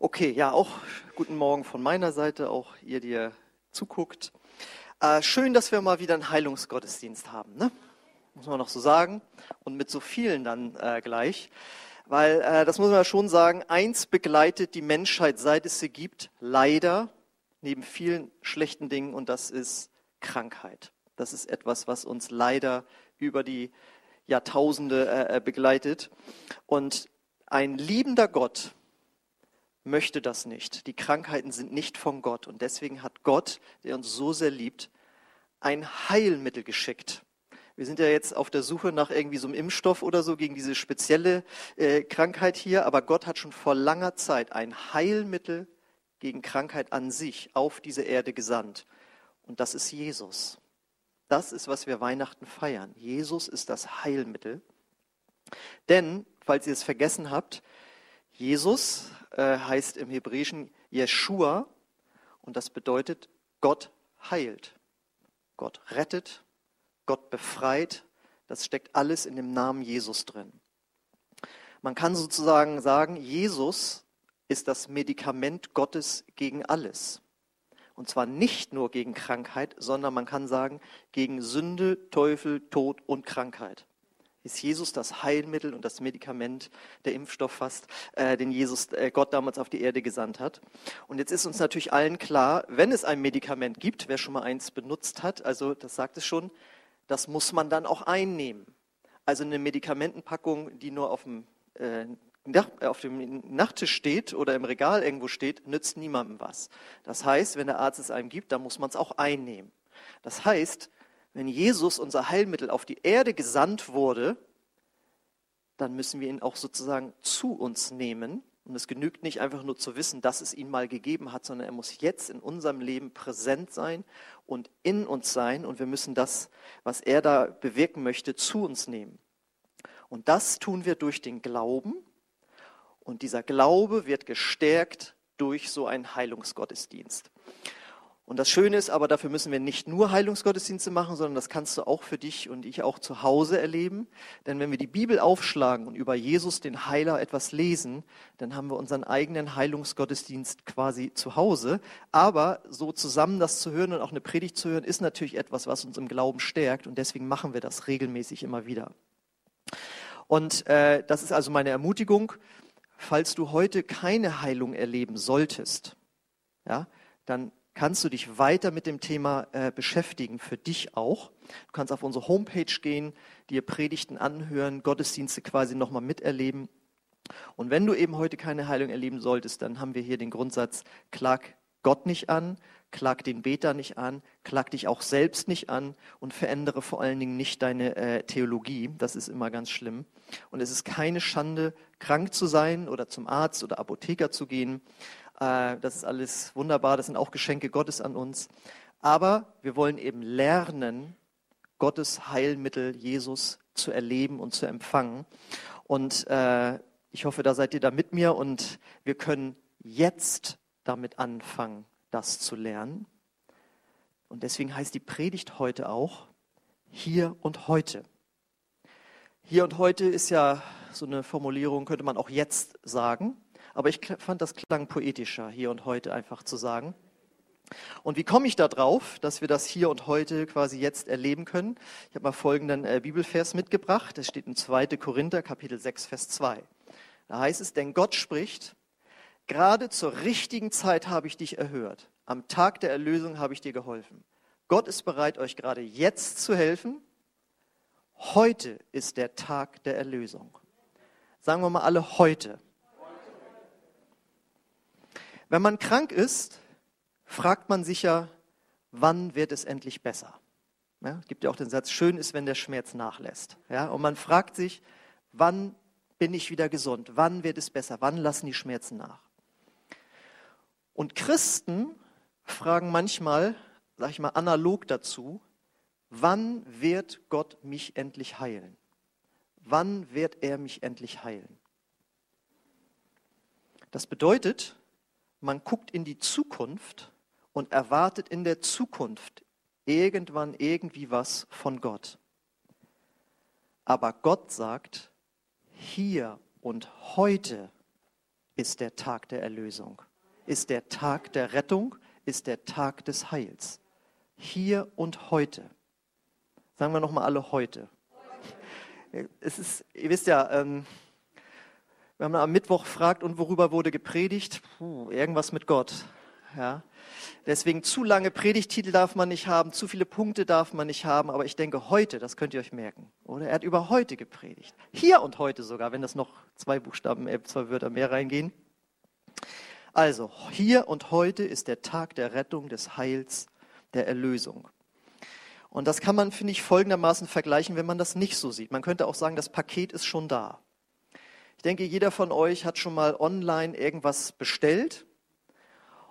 Okay, ja, auch guten Morgen von meiner Seite, auch ihr, die ihr zuguckt. Äh, schön, dass wir mal wieder einen Heilungsgottesdienst haben, ne? muss man noch so sagen. Und mit so vielen dann äh, gleich. Weil, äh, das muss man ja schon sagen, eins begleitet die Menschheit, seit es sie gibt, leider, neben vielen schlechten Dingen, und das ist Krankheit. Das ist etwas, was uns leider über die Jahrtausende äh, äh begleitet. Und ein liebender Gott, möchte das nicht. Die Krankheiten sind nicht von Gott. Und deswegen hat Gott, der uns so sehr liebt, ein Heilmittel geschickt. Wir sind ja jetzt auf der Suche nach irgendwie so einem Impfstoff oder so gegen diese spezielle äh, Krankheit hier. Aber Gott hat schon vor langer Zeit ein Heilmittel gegen Krankheit an sich auf diese Erde gesandt. Und das ist Jesus. Das ist, was wir Weihnachten feiern. Jesus ist das Heilmittel. Denn, falls ihr es vergessen habt, Jesus äh, heißt im Hebräischen Jeshua und das bedeutet Gott heilt. Gott rettet, Gott befreit. Das steckt alles in dem Namen Jesus drin. Man kann sozusagen sagen, Jesus ist das Medikament Gottes gegen alles. Und zwar nicht nur gegen Krankheit, sondern man kann sagen, gegen Sünde, Teufel, Tod und Krankheit ist Jesus das Heilmittel und das Medikament, der Impfstoff fast, äh, den Jesus, äh, Gott damals auf die Erde gesandt hat. Und jetzt ist uns natürlich allen klar, wenn es ein Medikament gibt, wer schon mal eins benutzt hat, also das sagt es schon, das muss man dann auch einnehmen. Also eine Medikamentenpackung, die nur auf dem, äh, auf dem Nachttisch steht oder im Regal irgendwo steht, nützt niemandem was. Das heißt, wenn der Arzt es einem gibt, dann muss man es auch einnehmen. Das heißt, wenn Jesus, unser Heilmittel, auf die Erde gesandt wurde, dann müssen wir ihn auch sozusagen zu uns nehmen. Und es genügt nicht einfach nur zu wissen, dass es ihn mal gegeben hat, sondern er muss jetzt in unserem Leben präsent sein und in uns sein. Und wir müssen das, was er da bewirken möchte, zu uns nehmen. Und das tun wir durch den Glauben. Und dieser Glaube wird gestärkt durch so einen Heilungsgottesdienst. Und das Schöne ist aber, dafür müssen wir nicht nur Heilungsgottesdienste machen, sondern das kannst du auch für dich und ich auch zu Hause erleben. Denn wenn wir die Bibel aufschlagen und über Jesus, den Heiler, etwas lesen, dann haben wir unseren eigenen Heilungsgottesdienst quasi zu Hause. Aber so zusammen das zu hören und auch eine Predigt zu hören, ist natürlich etwas, was uns im Glauben stärkt. Und deswegen machen wir das regelmäßig immer wieder. Und äh, das ist also meine Ermutigung. Falls du heute keine Heilung erleben solltest, ja, dann kannst du dich weiter mit dem Thema äh, beschäftigen, für dich auch. Du kannst auf unsere Homepage gehen, dir Predigten anhören, Gottesdienste quasi nochmal miterleben. Und wenn du eben heute keine Heilung erleben solltest, dann haben wir hier den Grundsatz, klag Gott nicht an, klag den Beter nicht an, klag dich auch selbst nicht an und verändere vor allen Dingen nicht deine äh, Theologie. Das ist immer ganz schlimm. Und es ist keine Schande, krank zu sein oder zum Arzt oder Apotheker zu gehen. Äh, das ist alles wunderbar, das sind auch Geschenke Gottes an uns. Aber wir wollen eben lernen, Gottes Heilmittel Jesus zu erleben und zu empfangen. Und äh, ich hoffe, da seid ihr da mit mir und wir können jetzt damit anfangen, das zu lernen. Und deswegen heißt die Predigt heute auch hier und heute. Hier und heute ist ja so eine Formulierung, könnte man auch jetzt sagen. Aber ich fand, das klang poetischer, hier und heute einfach zu sagen. Und wie komme ich da drauf, dass wir das hier und heute quasi jetzt erleben können? Ich habe mal folgenden äh, Bibelvers mitgebracht. Das steht in 2. Korinther, Kapitel 6, Vers 2. Da heißt es, denn Gott spricht, gerade zur richtigen Zeit habe ich dich erhört. Am Tag der Erlösung habe ich dir geholfen. Gott ist bereit, euch gerade jetzt zu helfen. Heute ist der Tag der Erlösung. Sagen wir mal alle heute. Wenn man krank ist, fragt man sich ja, wann wird es endlich besser? Ja, es gibt ja auch den Satz, schön ist, wenn der Schmerz nachlässt. Ja, und man fragt sich, wann bin ich wieder gesund? Wann wird es besser? Wann lassen die Schmerzen nach? Und Christen fragen manchmal, sage ich mal analog dazu, wann wird Gott mich endlich heilen? Wann wird er mich endlich heilen? Das bedeutet, man guckt in die Zukunft und erwartet in der Zukunft irgendwann irgendwie was von Gott. Aber Gott sagt, hier und heute ist der Tag der Erlösung, ist der Tag der Rettung, ist der Tag des Heils. Hier und heute. Sagen wir nochmal alle heute. Es ist, ihr wisst ja, ähm, wenn man am Mittwoch fragt, und worüber wurde gepredigt? Puh, irgendwas mit Gott. Ja. Deswegen zu lange Predigtitel darf man nicht haben, zu viele Punkte darf man nicht haben, aber ich denke heute, das könnt ihr euch merken. Oder er hat über heute gepredigt. Hier und heute sogar, wenn das noch zwei Buchstaben, äh, zwei Wörter mehr reingehen. Also, hier und heute ist der Tag der Rettung, des Heils, der Erlösung. Und das kann man, finde ich, folgendermaßen vergleichen, wenn man das nicht so sieht. Man könnte auch sagen, das Paket ist schon da. Ich denke, jeder von euch hat schon mal online irgendwas bestellt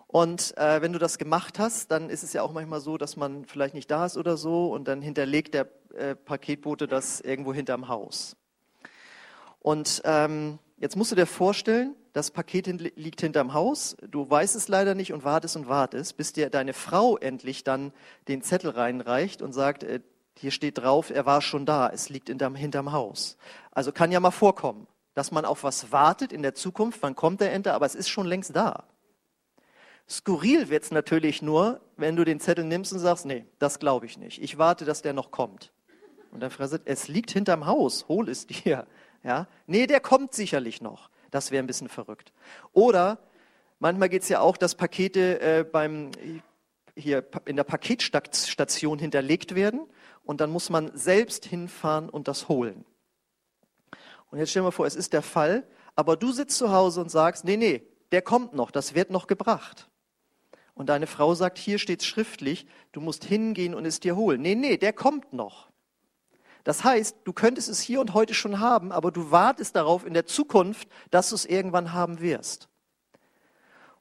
und äh, wenn du das gemacht hast, dann ist es ja auch manchmal so, dass man vielleicht nicht da ist oder so und dann hinterlegt der äh, Paketbote das irgendwo hinterm Haus. Und ähm, jetzt musst du dir vorstellen, das Paket liegt hinterm Haus, du weißt es leider nicht und wartest und wartest, bis dir deine Frau endlich dann den Zettel reinreicht und sagt, äh, hier steht drauf, er war schon da, es liegt hinterm, hinterm Haus. Also kann ja mal vorkommen, dass man auf was wartet in der Zukunft, wann kommt der Ente, aber es ist schon längst da. Skurril wird es natürlich nur, wenn du den Zettel nimmst und sagst, nee, das glaube ich nicht. Ich warte, dass der noch kommt. Und Frau sagt, es liegt hinterm Haus, hol es dir. Ja? Nee, der kommt sicherlich noch. Das wäre ein bisschen verrückt. Oder manchmal geht es ja auch, dass Pakete äh, beim, hier in der Paketstation hinterlegt werden und dann muss man selbst hinfahren und das holen. Und jetzt stell dir mal vor, es ist der Fall, aber du sitzt zu Hause und sagst, nee, nee, der kommt noch, das wird noch gebracht und deine Frau sagt, hier steht schriftlich, du musst hingehen und es dir holen. Nee, nee, der kommt noch. Das heißt, du könntest es hier und heute schon haben, aber du wartest darauf in der Zukunft, dass du es irgendwann haben wirst.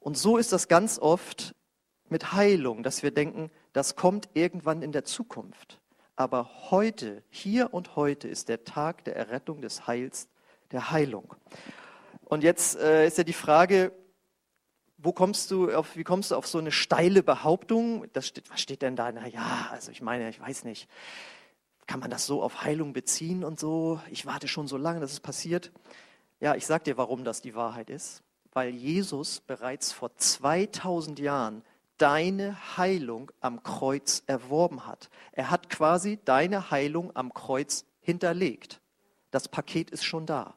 Und so ist das ganz oft mit Heilung, dass wir denken, das kommt irgendwann in der Zukunft. Aber heute, hier und heute ist der Tag der Errettung, des Heils, der Heilung. Und jetzt äh, ist ja die Frage, wo kommst du auf, wie kommst du auf so eine steile Behauptung? Das steht, was steht denn da? Na ja, also ich meine, ich weiß nicht. Kann man das so auf Heilung beziehen und so? Ich warte schon so lange, dass es passiert. Ja, ich sag dir, warum das die Wahrheit ist. Weil Jesus bereits vor 2000 Jahren deine Heilung am Kreuz erworben hat. Er hat quasi deine Heilung am Kreuz hinterlegt. Das Paket ist schon da.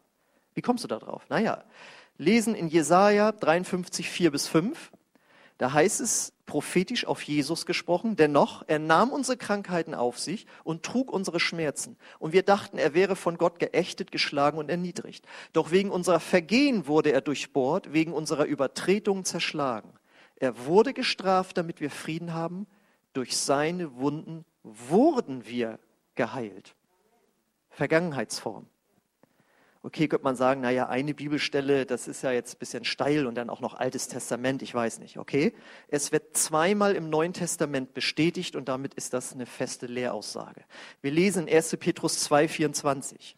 Wie kommst du da drauf? Naja, lesen in Jesaja 53, 4 bis 5. Da heißt es prophetisch auf Jesus gesprochen, dennoch, er nahm unsere Krankheiten auf sich und trug unsere Schmerzen. Und wir dachten, er wäre von Gott geächtet, geschlagen und erniedrigt. Doch wegen unserer Vergehen wurde er durchbohrt, wegen unserer Übertretungen zerschlagen. Er wurde gestraft, damit wir Frieden haben. Durch seine Wunden wurden wir geheilt. Vergangenheitsform. Okay, könnte man sagen, naja, eine Bibelstelle, das ist ja jetzt ein bisschen steil und dann auch noch Altes Testament, ich weiß nicht. Okay, es wird zweimal im Neuen Testament bestätigt und damit ist das eine feste Lehraussage. Wir lesen 1. Petrus 2, 24.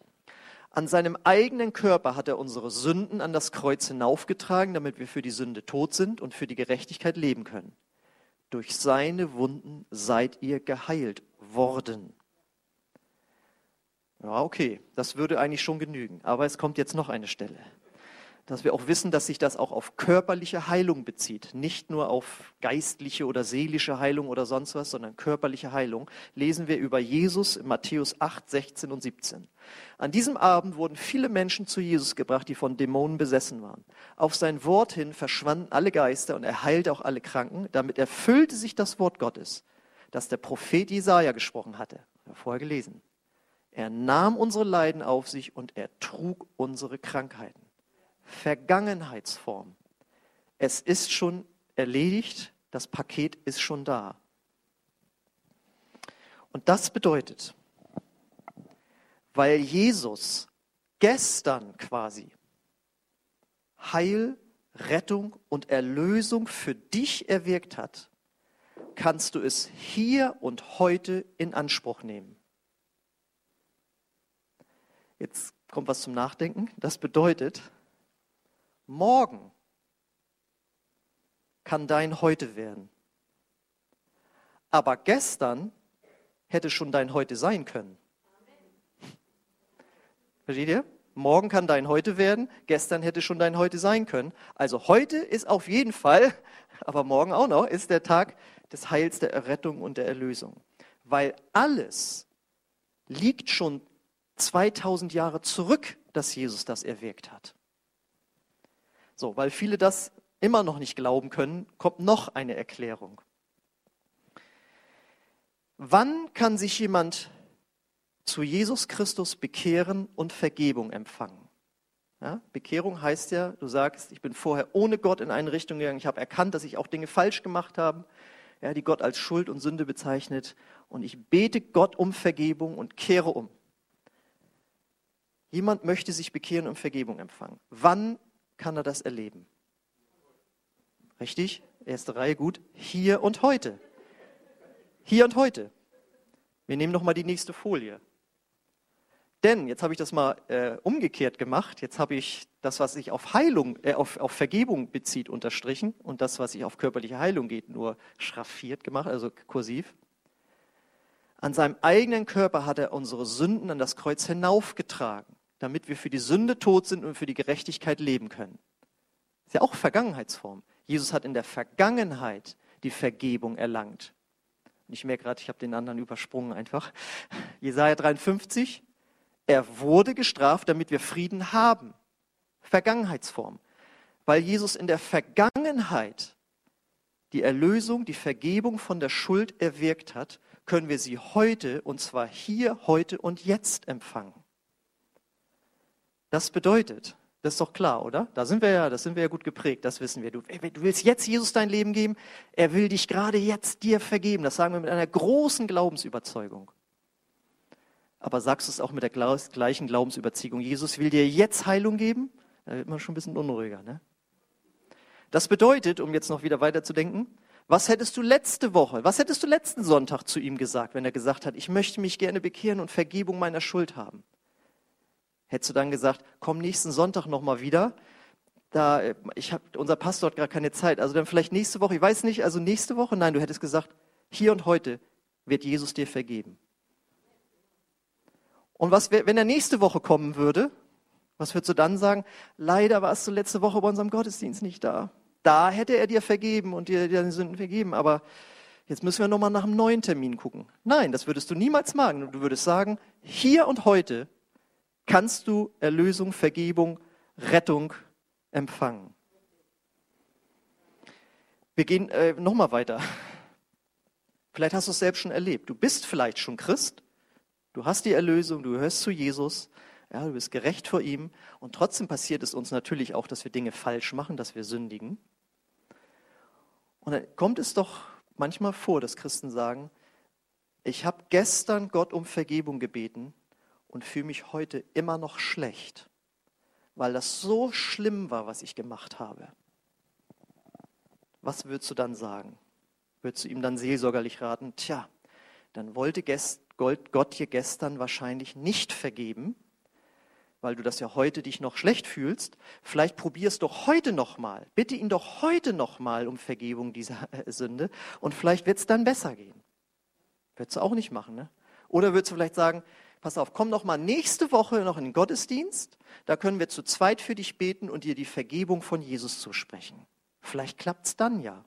An seinem eigenen Körper hat er unsere Sünden an das Kreuz hinaufgetragen, damit wir für die Sünde tot sind und für die Gerechtigkeit leben können. Durch seine Wunden seid ihr geheilt worden. Ja, okay, das würde eigentlich schon genügen. Aber es kommt jetzt noch eine Stelle. Dass wir auch wissen, dass sich das auch auf körperliche Heilung bezieht. Nicht nur auf geistliche oder seelische Heilung oder sonst was, sondern körperliche Heilung. Lesen wir über Jesus in Matthäus 8, 16 und 17. An diesem Abend wurden viele Menschen zu Jesus gebracht, die von Dämonen besessen waren. Auf sein Wort hin verschwanden alle Geister und er heilte auch alle Kranken. Damit erfüllte sich das Wort Gottes, das der Prophet Jesaja gesprochen hatte. Vorher gelesen. Er nahm unsere Leiden auf sich und er trug unsere Krankheiten. Vergangenheitsform. Es ist schon erledigt, das Paket ist schon da. Und das bedeutet, weil Jesus gestern quasi Heil, Rettung und Erlösung für dich erwirkt hat, kannst du es hier und heute in Anspruch nehmen. Jetzt kommt was zum Nachdenken. Das bedeutet, morgen kann dein Heute werden. Aber gestern hätte schon dein Heute sein können. Versteht ihr? Morgen kann dein Heute werden, gestern hätte schon dein Heute sein können. Also heute ist auf jeden Fall, aber morgen auch noch, ist der Tag des Heils, der Errettung und der Erlösung. Weil alles liegt schon 2000 Jahre zurück, dass Jesus das erwirkt hat. So, weil viele das immer noch nicht glauben können, kommt noch eine Erklärung. Wann kann sich jemand zu Jesus Christus bekehren und Vergebung empfangen? Ja, Bekehrung heißt ja, du sagst, ich bin vorher ohne Gott in eine Richtung gegangen, ich habe erkannt, dass ich auch Dinge falsch gemacht habe, ja, die Gott als Schuld und Sünde bezeichnet, und ich bete Gott um Vergebung und kehre um. Jemand möchte sich bekehren und Vergebung empfangen. Wann kann er das erleben? Richtig? Erste Reihe gut. Hier und heute. Hier und heute. Wir nehmen noch mal die nächste Folie. Denn jetzt habe ich das mal äh, umgekehrt gemacht. Jetzt habe ich das, was sich auf Heilung, äh, auf, auf Vergebung bezieht, unterstrichen und das, was sich auf körperliche Heilung geht, nur schraffiert gemacht, also kursiv. An seinem eigenen Körper hat er unsere Sünden an das Kreuz hinaufgetragen, damit wir für die Sünde tot sind und für die Gerechtigkeit leben können. Ist ja auch Vergangenheitsform. Jesus hat in der Vergangenheit die Vergebung erlangt. Und ich merke gerade, ich habe den anderen übersprungen einfach. Jesaja 53, er wurde gestraft, damit wir Frieden haben. Vergangenheitsform. Weil Jesus in der Vergangenheit die Erlösung, die Vergebung von der Schuld erwirkt hat, können wir sie heute, und zwar hier, heute und jetzt empfangen. Das bedeutet, das ist doch klar, oder? Da sind wir ja, das sind wir ja gut geprägt, das wissen wir. Du, du willst jetzt Jesus dein Leben geben, er will dich gerade jetzt dir vergeben. Das sagen wir mit einer großen Glaubensüberzeugung. Aber sagst du es auch mit der gleichen Glaubensüberzeugung? Jesus will dir jetzt Heilung geben? Da wird man schon ein bisschen unruhiger, ne? Das bedeutet, um jetzt noch wieder weiterzudenken, was hättest du letzte Woche, was hättest du letzten Sonntag zu ihm gesagt, wenn er gesagt hat, ich möchte mich gerne bekehren und Vergebung meiner Schuld haben? Hättest du dann gesagt, komm nächsten Sonntag nochmal wieder? Da, ich hab, unser Pastor hat gerade keine Zeit. Also dann vielleicht nächste Woche, ich weiß nicht, also nächste Woche? Nein, du hättest gesagt, hier und heute wird Jesus dir vergeben. Und was, wenn er nächste Woche kommen würde, was würdest du dann sagen? Leider warst du letzte Woche bei unserem Gottesdienst nicht da. Da hätte er dir vergeben und dir deine Sünden vergeben. Aber jetzt müssen wir nochmal nach einem neuen Termin gucken. Nein, das würdest du niemals machen. Du würdest sagen, hier und heute kannst du Erlösung, Vergebung, Rettung empfangen. Wir gehen äh, nochmal weiter. Vielleicht hast du es selbst schon erlebt. Du bist vielleicht schon Christ. Du hast die Erlösung, du gehörst zu Jesus. Ja, du bist gerecht vor ihm. Und trotzdem passiert es uns natürlich auch, dass wir Dinge falsch machen, dass wir sündigen. Und dann kommt es doch manchmal vor, dass Christen sagen, ich habe gestern Gott um Vergebung gebeten und fühle mich heute immer noch schlecht, weil das so schlimm war, was ich gemacht habe. Was würdest du dann sagen? Würdest du ihm dann seelsorgerlich raten, tja, dann wollte Gott dir gestern wahrscheinlich nicht vergeben, weil du das ja heute dich noch schlecht fühlst, vielleicht probier es doch heute nochmal. Bitte ihn doch heute nochmal um Vergebung dieser äh, Sünde und vielleicht wird es dann besser gehen. Würdest du auch nicht machen, ne? Oder würdest du vielleicht sagen, pass auf, komm noch mal nächste Woche noch in den Gottesdienst, da können wir zu zweit für dich beten und dir die Vergebung von Jesus zusprechen. Vielleicht klappt es dann ja.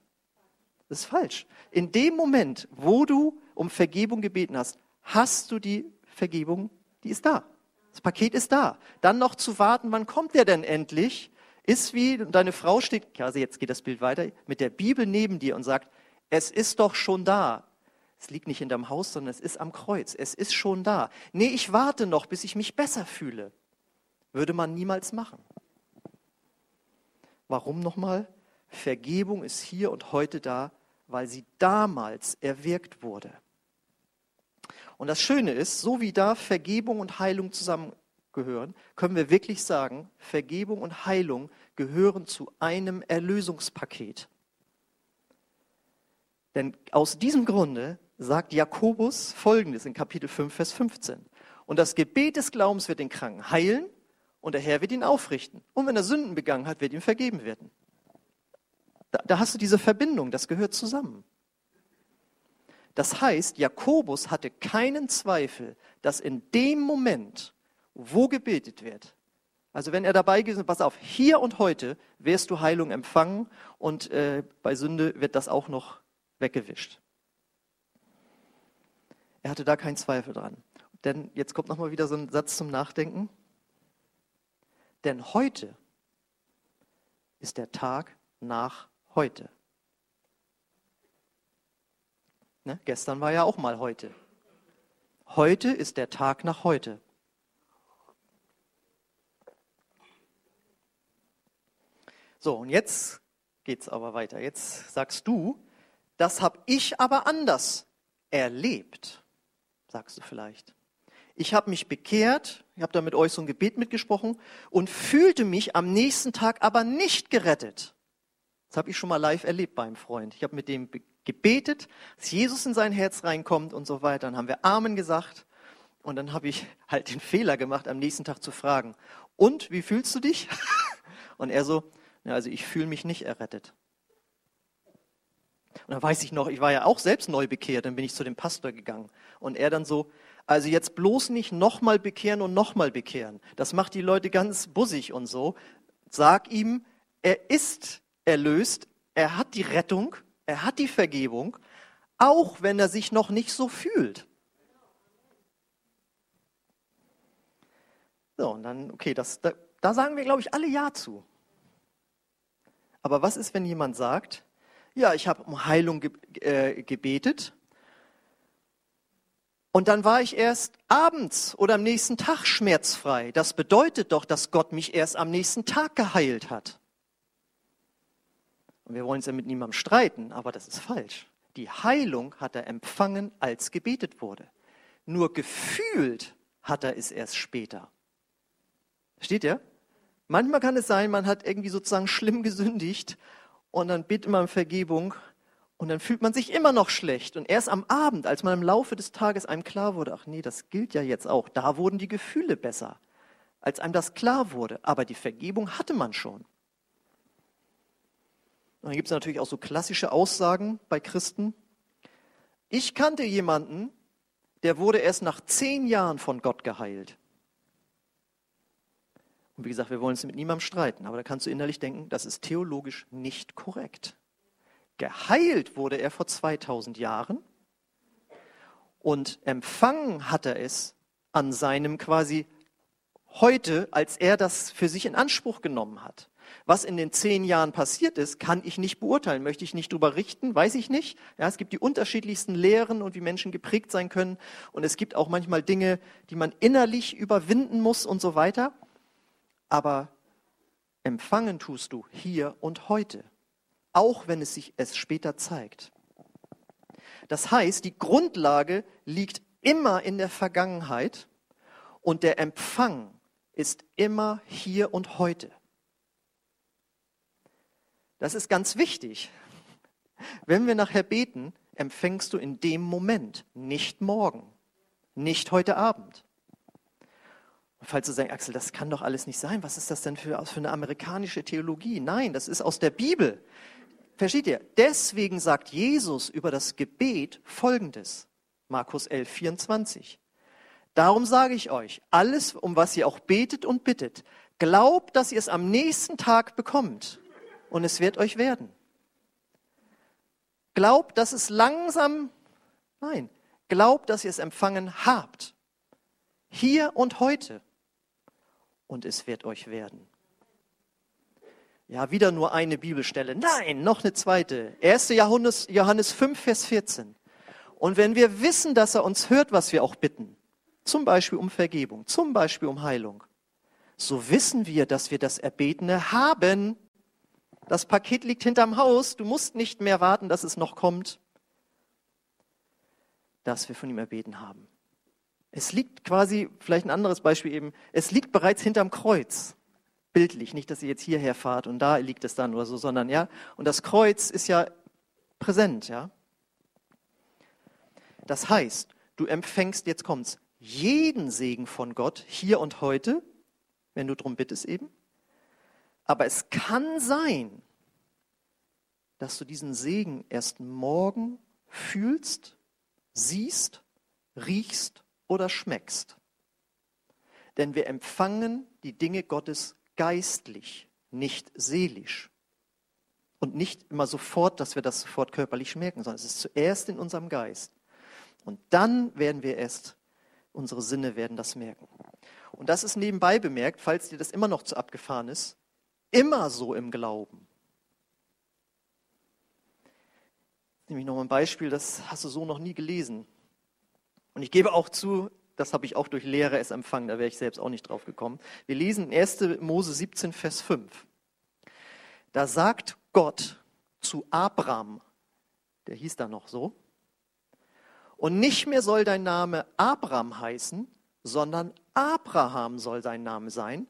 Das ist falsch. In dem Moment, wo du um Vergebung gebeten hast, hast du die Vergebung, die ist da. Das Paket ist da. Dann noch zu warten, wann kommt der denn endlich, ist wie deine Frau steht, also jetzt geht das Bild weiter, mit der Bibel neben dir und sagt, es ist doch schon da. Es liegt nicht in deinem Haus, sondern es ist am Kreuz. Es ist schon da. Nee, ich warte noch, bis ich mich besser fühle. Würde man niemals machen. Warum nochmal? Vergebung ist hier und heute da, weil sie damals erwirkt wurde. Und das Schöne ist, so wie da Vergebung und Heilung zusammengehören, können wir wirklich sagen, Vergebung und Heilung gehören zu einem Erlösungspaket. Denn aus diesem Grunde sagt Jakobus Folgendes in Kapitel 5, Vers 15. Und das Gebet des Glaubens wird den Kranken heilen und der Herr wird ihn aufrichten. Und wenn er Sünden begangen hat, wird ihm vergeben werden. Da, da hast du diese Verbindung, das gehört zusammen. Das heißt, Jakobus hatte keinen Zweifel, dass in dem Moment, wo gebetet wird, Also wenn er dabei gewesen ist, pass auf, hier und heute wirst du Heilung empfangen und äh, bei Sünde wird das auch noch weggewischt. Er hatte da keinen Zweifel dran. Denn jetzt kommt nochmal wieder so ein Satz zum Nachdenken. Denn heute ist der Tag nach heute. Ne? Gestern war ja auch mal heute. Heute ist der Tag nach heute. So, und jetzt geht es aber weiter. Jetzt sagst du, das habe ich aber anders erlebt, sagst du vielleicht. Ich habe mich bekehrt, ich habe da mit euch so ein Gebet mitgesprochen und fühlte mich am nächsten Tag aber nicht gerettet. Das habe ich schon mal live erlebt beim Freund. Ich habe mit dem gebetet, dass Jesus in sein Herz reinkommt und so weiter. Dann haben wir Amen gesagt und dann habe ich halt den Fehler gemacht, am nächsten Tag zu fragen, und wie fühlst du dich? Und er so, ja, also ich fühle mich nicht errettet. Und dann weiß ich noch, ich war ja auch selbst neu bekehrt, dann bin ich zu dem Pastor gegangen. Und er dann so, also jetzt bloß nicht nochmal bekehren und nochmal bekehren. Das macht die Leute ganz bussig und so. Sag ihm, er ist erlöst, er hat die Rettung, er hat die Vergebung, auch wenn er sich noch nicht so fühlt. So, und dann, okay, das, da, da sagen wir, glaube ich, alle Ja zu. Aber was ist, wenn jemand sagt, ja, ich habe um Heilung ge äh, gebetet und dann war ich erst abends oder am nächsten Tag schmerzfrei. Das bedeutet doch, dass Gott mich erst am nächsten Tag geheilt hat. Und wir wollen uns ja mit niemandem streiten, aber das ist falsch. Die Heilung hat er empfangen, als gebetet wurde. Nur gefühlt hat er es erst später. Steht ihr? Manchmal kann es sein, man hat irgendwie sozusagen schlimm gesündigt und dann bittet man um Vergebung und dann fühlt man sich immer noch schlecht. Und erst am Abend, als man im Laufe des Tages einem klar wurde, ach nee, das gilt ja jetzt auch, da wurden die Gefühle besser, als einem das klar wurde. Aber die Vergebung hatte man schon. Und dann gibt es natürlich auch so klassische Aussagen bei Christen. Ich kannte jemanden, der wurde erst nach zehn Jahren von Gott geheilt. Und wie gesagt, wir wollen uns mit niemandem streiten, aber da kannst du innerlich denken, das ist theologisch nicht korrekt. Geheilt wurde er vor 2000 Jahren und empfangen hat er es an seinem quasi heute, als er das für sich in Anspruch genommen hat. Was in den zehn Jahren passiert ist, kann ich nicht beurteilen, möchte ich nicht drüber richten, weiß ich nicht. Ja, es gibt die unterschiedlichsten Lehren und wie Menschen geprägt sein können. Und es gibt auch manchmal Dinge, die man innerlich überwinden muss und so weiter. Aber empfangen tust du hier und heute, auch wenn es sich es später zeigt. Das heißt, die Grundlage liegt immer in der Vergangenheit und der Empfang ist immer hier und heute. Das ist ganz wichtig. Wenn wir nachher beten, empfängst du in dem Moment, nicht morgen, nicht heute Abend. Und falls du sagst, Axel, das kann doch alles nicht sein, was ist das denn für, für eine amerikanische Theologie? Nein, das ist aus der Bibel. Versteht ihr? Deswegen sagt Jesus über das Gebet Folgendes. Markus 11, 24. Darum sage ich euch, alles, um was ihr auch betet und bittet, glaubt, dass ihr es am nächsten Tag bekommt und es wird euch werden. Glaubt, dass es langsam, nein, glaubt, dass ihr es empfangen habt. Hier und heute. Und es wird euch werden. Ja, wieder nur eine Bibelstelle. Nein, noch eine zweite. 1. Johannes, Johannes 5, Vers 14. Und wenn wir wissen, dass er uns hört, was wir auch bitten, zum Beispiel um Vergebung, zum Beispiel um Heilung, so wissen wir, dass wir das Erbetene haben. Das Paket liegt hinterm Haus. Du musst nicht mehr warten, dass es noch kommt. Dass wir von ihm erbeten haben. Es liegt quasi, vielleicht ein anderes Beispiel eben, es liegt bereits hinterm Kreuz. Bildlich, nicht, dass ihr jetzt hierher fahrt und da liegt es dann oder so, sondern ja. Und das Kreuz ist ja präsent, ja. Das heißt, du empfängst, jetzt kommt's, jeden Segen von Gott hier und heute, wenn du darum bittest eben. Aber es kann sein, dass du diesen Segen erst morgen fühlst, siehst, riechst oder schmeckst. Denn wir empfangen die Dinge Gottes geistlich, nicht seelisch. Und nicht immer sofort, dass wir das sofort körperlich merken, sondern es ist zuerst in unserem Geist. Und dann werden wir erst, unsere Sinne werden das merken. Und das ist nebenbei bemerkt, falls dir das immer noch zu abgefahren ist, immer so im Glauben. Nämlich noch ein Beispiel, das hast du so noch nie gelesen. Und ich gebe auch zu, das habe ich auch durch Lehre es empfangen, da wäre ich selbst auch nicht drauf gekommen. Wir lesen in 1. Mose 17, Vers 5. Da sagt Gott zu Abraham, der hieß da noch so, und nicht mehr soll dein Name Abraham heißen, sondern Abraham soll dein Name sein,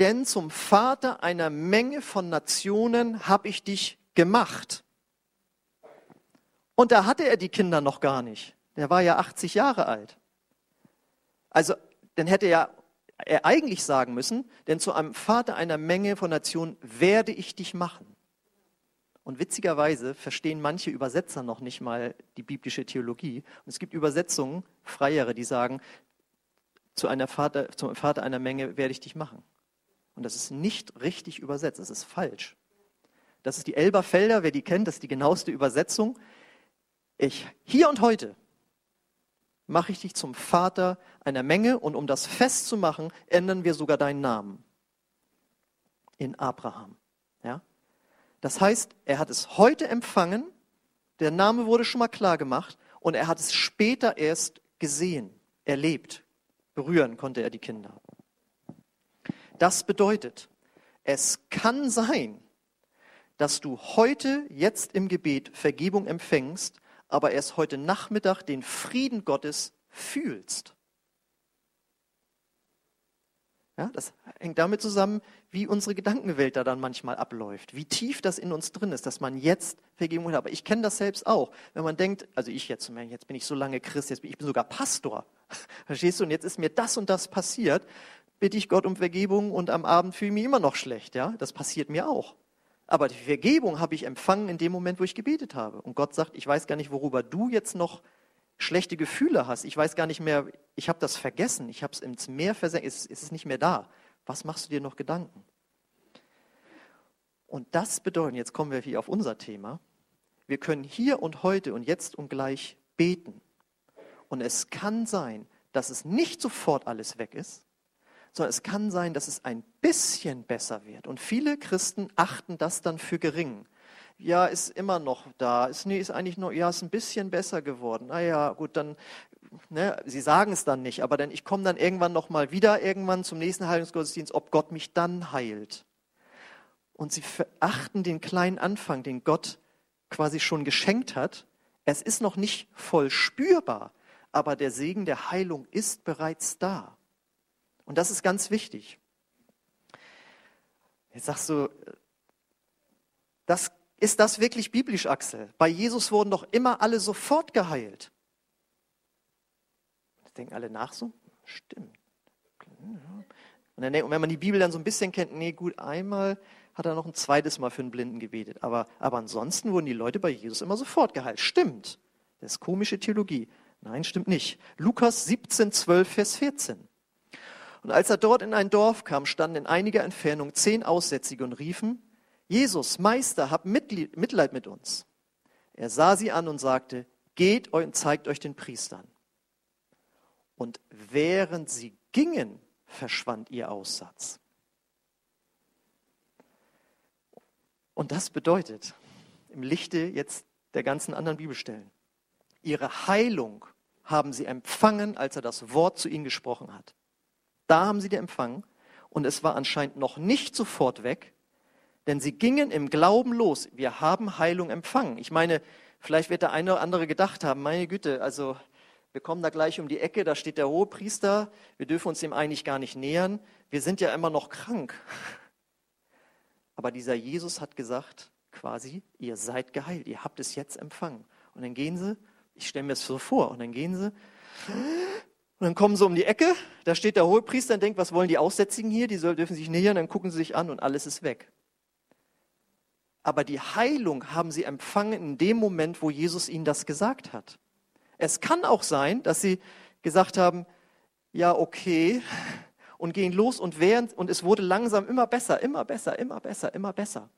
denn zum Vater einer Menge von Nationen habe ich dich gemacht. Und da hatte er die Kinder noch gar nicht. Der war ja 80 Jahre alt. Also, dann hätte ja er eigentlich sagen müssen, denn zu einem Vater einer Menge von Nationen werde ich dich machen. Und witzigerweise verstehen manche Übersetzer noch nicht mal die biblische Theologie. Und es gibt Übersetzungen, freiere, die sagen, zu einer Vater, zum Vater einer Menge werde ich dich machen. Und das ist nicht richtig übersetzt, das ist falsch. Das ist die Elberfelder, wer die kennt, das ist die genaueste Übersetzung. Ich, hier und heute mache ich dich zum Vater einer Menge und um das festzumachen, ändern wir sogar deinen Namen in Abraham. Ja? Das heißt, er hat es heute empfangen, der Name wurde schon mal klar gemacht und er hat es später erst gesehen, erlebt. Berühren konnte er die Kinder. Das bedeutet, es kann sein, dass du heute, jetzt im Gebet Vergebung empfängst, aber erst heute Nachmittag den Frieden Gottes fühlst. Ja, das hängt damit zusammen, wie unsere Gedankenwelt da dann manchmal abläuft, wie tief das in uns drin ist, dass man jetzt Vergebung hat. Aber ich kenne das selbst auch, wenn man denkt, also ich jetzt, jetzt bin ich so lange Christ, jetzt bin ich bin sogar Pastor, verstehst du? Und jetzt ist mir das und das passiert, bitte ich Gott um Vergebung und am Abend fühle ich mich immer noch schlecht. Ja, das passiert mir auch. Aber die Vergebung habe ich empfangen in dem Moment, wo ich gebetet habe. Und Gott sagt, ich weiß gar nicht, worüber du jetzt noch schlechte Gefühle hast. Ich weiß gar nicht mehr, ich habe das vergessen. Ich habe es ins Meer versenkt. Es, ist nicht mehr da. Was machst du dir noch Gedanken? Und das bedeutet, jetzt kommen wir hier auf unser Thema, wir können hier und heute und jetzt und gleich beten. Und es kann sein, dass es nicht sofort alles weg ist, sondern es kann sein, dass es ein bisschen besser wird. Und viele Christen achten das dann für gering. Ja, ist immer noch da. Ist, nee, ist eigentlich nur, ja, ist ein bisschen besser geworden. Naja, gut, dann, ne, sie sagen es dann nicht, aber dann, ich komme dann irgendwann nochmal wieder, irgendwann zum nächsten Heilungsgottesdienst, ob Gott mich dann heilt. Und sie verachten den kleinen Anfang, den Gott quasi schon geschenkt hat. Es ist noch nicht voll spürbar, aber der Segen der Heilung ist bereits da. Und das ist ganz wichtig. Jetzt sagst du, das, ist das wirklich biblisch, Axel? Bei Jesus wurden doch immer alle sofort geheilt. Das denken alle nach so? Stimmt. Und, wenn man die Bibel dann so ein bisschen kennt, nee, gut, einmal hat er noch ein zweites Mal für einen Blinden gebetet. Aber, aber ansonsten wurden die Leute bei Jesus immer sofort geheilt. Stimmt. Das ist komische Theologie. Nein, stimmt nicht. Lukas 17, 12, Vers 14. Und als er dort in ein Dorf kam, standen in einiger Entfernung zehn Aussätzige und riefen, Jesus, Meister, hab Mitleid mit uns. Er sah sie an und sagte, geht und zeigt euch den Priestern. Und während sie gingen, verschwand ihr Aussatz. Und das bedeutet, im Lichte jetzt der ganzen anderen Bibelstellen, ihre Heilung haben sie empfangen, als er das Wort zu ihnen gesprochen hat. Da haben sie die empfangen und es war anscheinend noch nicht sofort weg, denn sie gingen im Glauben los. Wir haben Heilung empfangen. Ich meine, vielleicht wird der eine oder andere gedacht haben, meine Güte, also wir kommen da gleich um die Ecke, da steht der hohe Priester, wir dürfen uns dem eigentlich gar nicht nähern, wir sind ja immer noch krank. Aber dieser Jesus hat gesagt, quasi, ihr seid geheilt, ihr habt es jetzt empfangen. Und dann gehen sie, ich stelle mir das so vor, und dann gehen sie und dann kommen sie um die Ecke, da steht der Hohepriester und denkt, was wollen die Aussätzigen hier? Die dürfen sich nähern, dann gucken sie sich an und alles ist weg. Aber die Heilung haben sie empfangen in dem Moment, wo Jesus ihnen das gesagt hat. Es kann auch sein, dass sie gesagt haben, ja, okay, und gehen los und während, und es wurde langsam immer besser, immer besser, immer besser, immer besser.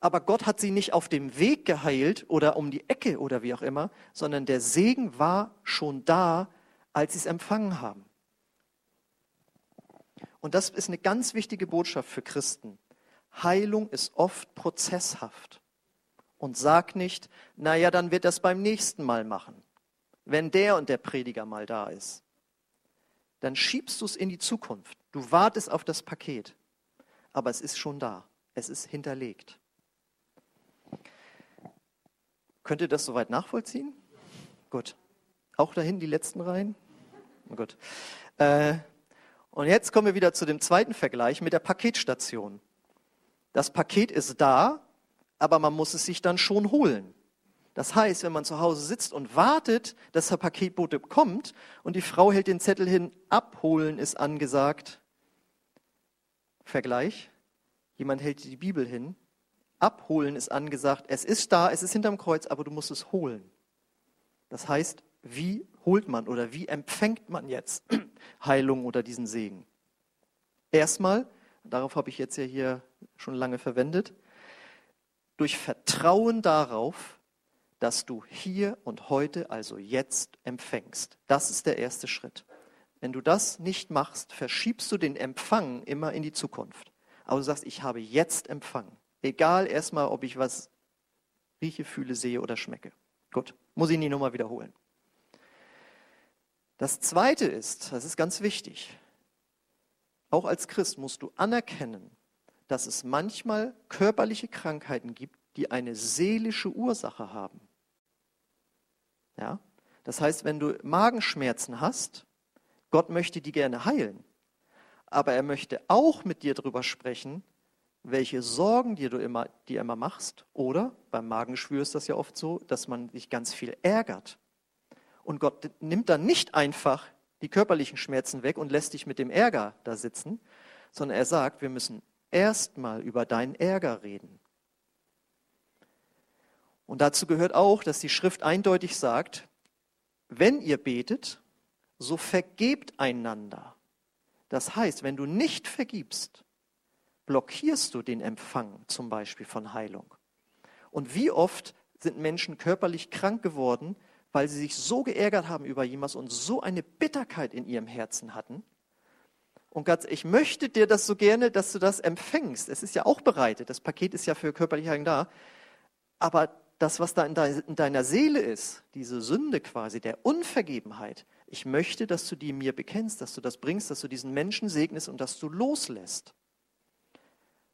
Aber Gott hat sie nicht auf dem Weg geheilt oder um die Ecke oder wie auch immer, sondern der Segen war schon da, als sie es empfangen haben. Und das ist eine ganz wichtige Botschaft für Christen. Heilung ist oft prozesshaft. Und sag nicht, naja, dann wird das beim nächsten Mal machen, wenn der und der Prediger mal da ist. Dann schiebst du es in die Zukunft. Du wartest auf das Paket. Aber es ist schon da. Es ist hinterlegt. Könnt ihr das soweit nachvollziehen? Gut. Auch dahin die letzten Reihen? Gut. Äh, und jetzt kommen wir wieder zu dem zweiten Vergleich mit der Paketstation. Das Paket ist da, aber man muss es sich dann schon holen. Das heißt, wenn man zu Hause sitzt und wartet, dass der Paketbote kommt und die Frau hält den Zettel hin, abholen ist angesagt. Vergleich. Jemand hält die Bibel hin. Abholen ist angesagt. Es ist da, es ist hinterm Kreuz, aber du musst es holen. Das heißt, wie holt man oder wie empfängt man jetzt Heilung oder diesen Segen? Erstmal, darauf habe ich jetzt ja hier schon lange verwendet, durch Vertrauen darauf, dass du hier und heute, also jetzt, empfängst. Das ist der erste Schritt. Wenn du das nicht machst, verschiebst du den Empfang immer in die Zukunft. Aber du sagst, ich habe jetzt empfangen. Egal erstmal, ob ich was rieche, fühle, sehe oder schmecke. Gut, muss ich nie nochmal wiederholen. Das Zweite ist, das ist ganz wichtig, auch als Christ musst du anerkennen, dass es manchmal körperliche Krankheiten gibt, die eine seelische Ursache haben. Ja? Das heißt, wenn du Magenschmerzen hast, Gott möchte die gerne heilen, aber er möchte auch mit dir darüber sprechen, welche Sorgen dir du immer, dir immer machst. Oder beim Magenschwür ist das ja oft so, dass man sich ganz viel ärgert. Und Gott nimmt dann nicht einfach die körperlichen Schmerzen weg und lässt dich mit dem Ärger da sitzen, sondern er sagt, wir müssen erstmal über deinen Ärger reden. Und dazu gehört auch, dass die Schrift eindeutig sagt, wenn ihr betet, so vergebt einander. Das heißt, wenn du nicht vergibst, blockierst du den Empfang zum Beispiel von Heilung. Und wie oft sind Menschen körperlich krank geworden, weil sie sich so geärgert haben über jemals und so eine Bitterkeit in ihrem Herzen hatten. Und Gott, ich möchte dir das so gerne, dass du das empfängst. Es ist ja auch bereitet. Das Paket ist ja für körperliche Heilung da. Aber das, was da in deiner Seele ist, diese Sünde quasi, der Unvergebenheit, ich möchte, dass du die mir bekennst, dass du das bringst, dass du diesen Menschen segnest und dass du loslässt.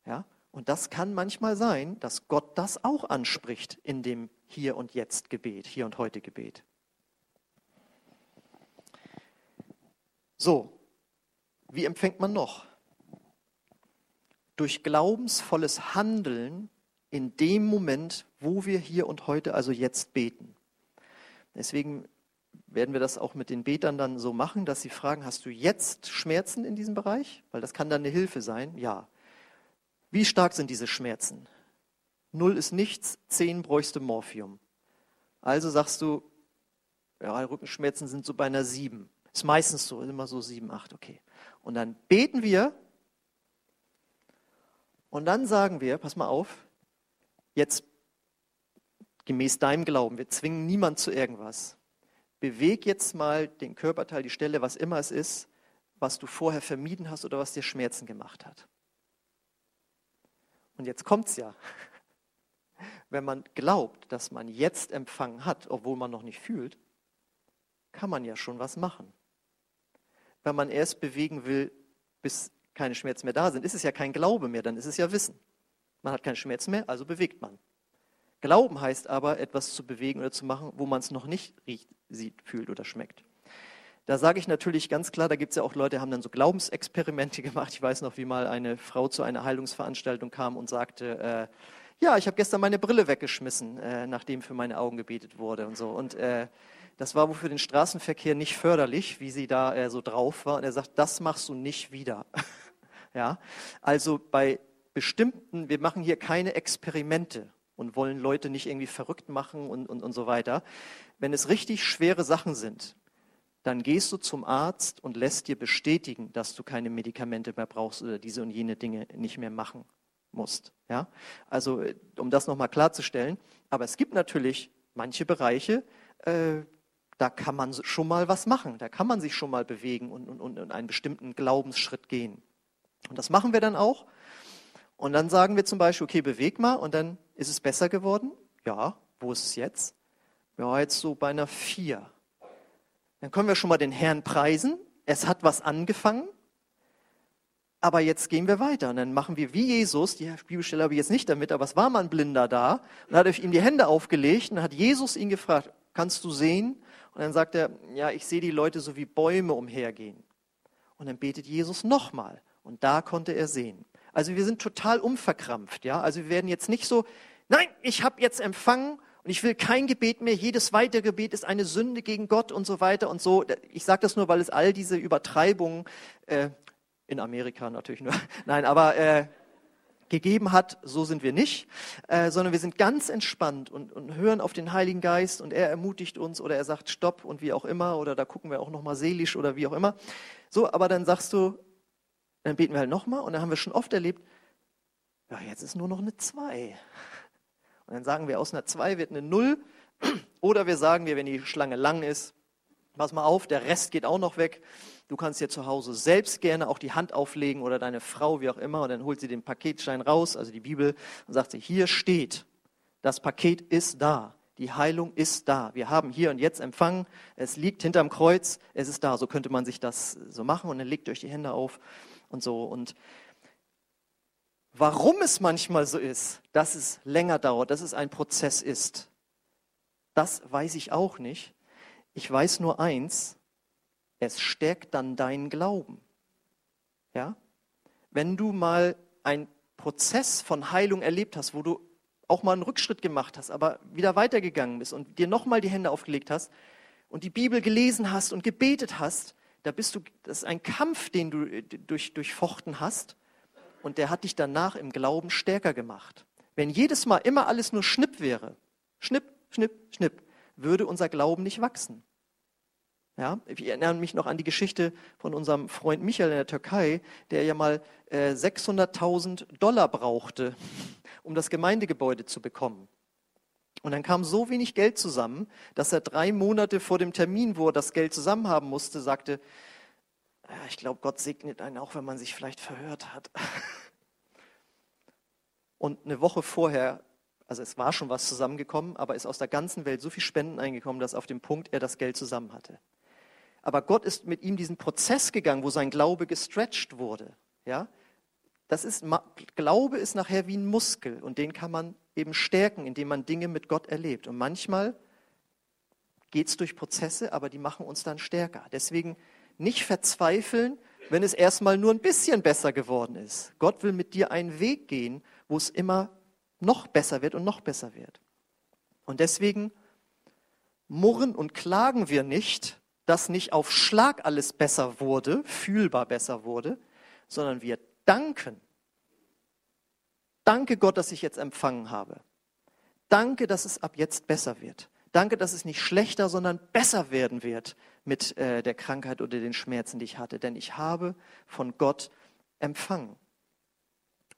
Ja? Und das kann manchmal sein, dass Gott das auch anspricht in dem hier und Jetzt Gebet, hier und heute Gebet. So, wie empfängt man noch? Durch glaubensvolles Handeln in dem Moment, wo wir hier und heute, also jetzt beten. Deswegen werden wir das auch mit den Betern dann so machen, dass sie fragen, hast du jetzt Schmerzen in diesem Bereich? Weil das kann dann eine Hilfe sein. Ja. Wie stark sind diese Schmerzen? Null ist nichts, zehn bräuchte Morphium. Also sagst du, ja, Rückenschmerzen sind so bei einer sieben. Ist meistens so, immer so sieben, acht, okay. Und dann beten wir und dann sagen wir, pass mal auf, jetzt gemäß deinem Glauben, wir zwingen niemand zu irgendwas. Beweg jetzt mal den Körperteil, die Stelle, was immer es ist, was du vorher vermieden hast oder was dir Schmerzen gemacht hat. Und jetzt kommt es ja. Wenn man glaubt, dass man jetzt empfangen hat, obwohl man noch nicht fühlt, kann man ja schon was machen. Wenn man erst bewegen will, bis keine Schmerzen mehr da sind, ist es ja kein Glaube mehr, dann ist es ja Wissen. Man hat keine Schmerzen mehr, also bewegt man. Glauben heißt aber, etwas zu bewegen oder zu machen, wo man es noch nicht riecht, sieht, fühlt oder schmeckt. Da sage ich natürlich ganz klar, da gibt es ja auch Leute, die haben dann so Glaubensexperimente gemacht. Ich weiß noch, wie mal eine Frau zu einer Heilungsveranstaltung kam und sagte, äh, ja, ich habe gestern meine Brille weggeschmissen, äh, nachdem für meine Augen gebetet wurde und so. Und äh, das war wohl für den Straßenverkehr nicht förderlich, wie sie da äh, so drauf war. Und er sagt, das machst du nicht wieder. ja, also bei bestimmten, wir machen hier keine Experimente und wollen Leute nicht irgendwie verrückt machen und, und, und so weiter. Wenn es richtig schwere Sachen sind, dann gehst du zum Arzt und lässt dir bestätigen, dass du keine Medikamente mehr brauchst oder diese und jene Dinge nicht mehr machen musst. Ja? Also, um das nochmal klarzustellen. Aber es gibt natürlich manche Bereiche, äh, da kann man schon mal was machen, da kann man sich schon mal bewegen und, und, und einen bestimmten Glaubensschritt gehen. Und das machen wir dann auch. Und dann sagen wir zum Beispiel, okay, beweg mal und dann ist es besser geworden. Ja, wo ist es jetzt? Ja, jetzt so bei einer vier. Dann können wir schon mal den Herrn preisen. Es hat was angefangen. Aber jetzt gehen wir weiter und dann machen wir wie Jesus, die Bibelstelle habe ich jetzt nicht damit, aber es war mal ein Blinder da und hat ihm die Hände aufgelegt und hat Jesus ihn gefragt, kannst du sehen? Und dann sagt er, ja, ich sehe die Leute so wie Bäume umhergehen. Und dann betet Jesus nochmal und da konnte er sehen. Also wir sind total umverkrampft, ja. Also wir werden jetzt nicht so, nein, ich habe jetzt empfangen und ich will kein Gebet mehr. Jedes weitere Gebet ist eine Sünde gegen Gott und so weiter und so. Ich sage das nur, weil es all diese Übertreibungen äh, in Amerika natürlich nur, nein, aber äh, gegeben hat, so sind wir nicht, äh, sondern wir sind ganz entspannt und, und hören auf den Heiligen Geist und er ermutigt uns oder er sagt Stopp und wie auch immer oder da gucken wir auch nochmal seelisch oder wie auch immer. So, aber dann sagst du, dann beten wir halt nochmal und dann haben wir schon oft erlebt, ja, jetzt ist nur noch eine 2. Und dann sagen wir, aus einer 2 wird eine 0. Oder wir sagen wir, wenn die Schlange lang ist, pass mal auf, der Rest geht auch noch weg. Du kannst dir zu Hause selbst gerne auch die Hand auflegen oder deine Frau, wie auch immer, und dann holt sie den Paketschein raus, also die Bibel, und sagt sie, hier steht, das Paket ist da. Die Heilung ist da. Wir haben hier und jetzt empfangen. Es liegt hinterm Kreuz. Es ist da. So könnte man sich das so machen. Und dann legt euch die Hände auf und so. Und warum es manchmal so ist, dass es länger dauert, dass es ein Prozess ist, das weiß ich auch nicht. Ich weiß nur eins, es stärkt dann deinen Glauben. Ja? Wenn du mal einen Prozess von Heilung erlebt hast, wo du auch mal einen Rückschritt gemacht hast, aber wieder weitergegangen bist und dir nochmal die Hände aufgelegt hast und die Bibel gelesen hast und gebetet hast, da bist du, das ist ein Kampf, den du äh, durch, durchfochten hast und der hat dich danach im Glauben stärker gemacht. Wenn jedes Mal immer alles nur Schnipp wäre, Schnipp, Schnipp, Schnipp, würde unser Glauben nicht wachsen. Ja, ich erinnere mich noch an die Geschichte von unserem Freund Michael in der Türkei, der ja mal äh, 600.000 Dollar brauchte, um das Gemeindegebäude zu bekommen. Und dann kam so wenig Geld zusammen, dass er drei Monate vor dem Termin, wo er das Geld zusammen haben musste, sagte, ich glaube, Gott segnet einen auch, wenn man sich vielleicht verhört hat. Und eine Woche vorher, also es war schon was zusammengekommen, aber ist aus der ganzen Welt so viel Spenden eingekommen, dass auf dem Punkt er das Geld zusammen hatte. Aber Gott ist mit ihm diesen Prozess gegangen, wo sein Glaube gestretched wurde. Ja? Das ist, Glaube ist nachher wie ein Muskel und den kann man eben stärken, indem man Dinge mit Gott erlebt. Und manchmal geht es durch Prozesse, aber die machen uns dann stärker. Deswegen nicht verzweifeln, wenn es erstmal nur ein bisschen besser geworden ist. Gott will mit dir einen Weg gehen, wo es immer noch besser wird und noch besser wird. Und deswegen murren und klagen wir nicht, dass nicht auf Schlag alles besser wurde, fühlbar besser wurde, sondern wir danken. Danke Gott, dass ich jetzt empfangen habe. Danke, dass es ab jetzt besser wird. Danke, dass es nicht schlechter, sondern besser werden wird mit äh, der Krankheit oder den Schmerzen, die ich hatte. Denn ich habe von Gott empfangen.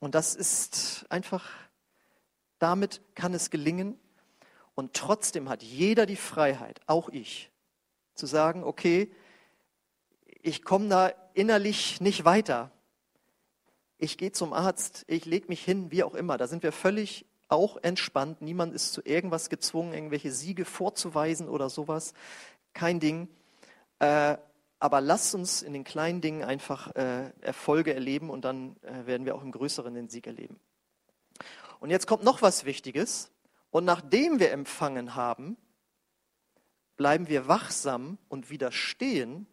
Und das ist einfach, damit kann es gelingen. Und trotzdem hat jeder die Freiheit, auch ich, zu sagen, okay, ich komme da innerlich nicht weiter ich gehe zum Arzt, ich lege mich hin, wie auch immer. Da sind wir völlig auch entspannt. Niemand ist zu irgendwas gezwungen, irgendwelche Siege vorzuweisen oder sowas. Kein Ding. Äh, aber lasst uns in den kleinen Dingen einfach äh, Erfolge erleben und dann äh, werden wir auch im Größeren den Sieg erleben. Und jetzt kommt noch was Wichtiges. Und nachdem wir empfangen haben, bleiben wir wachsam und widerstehen,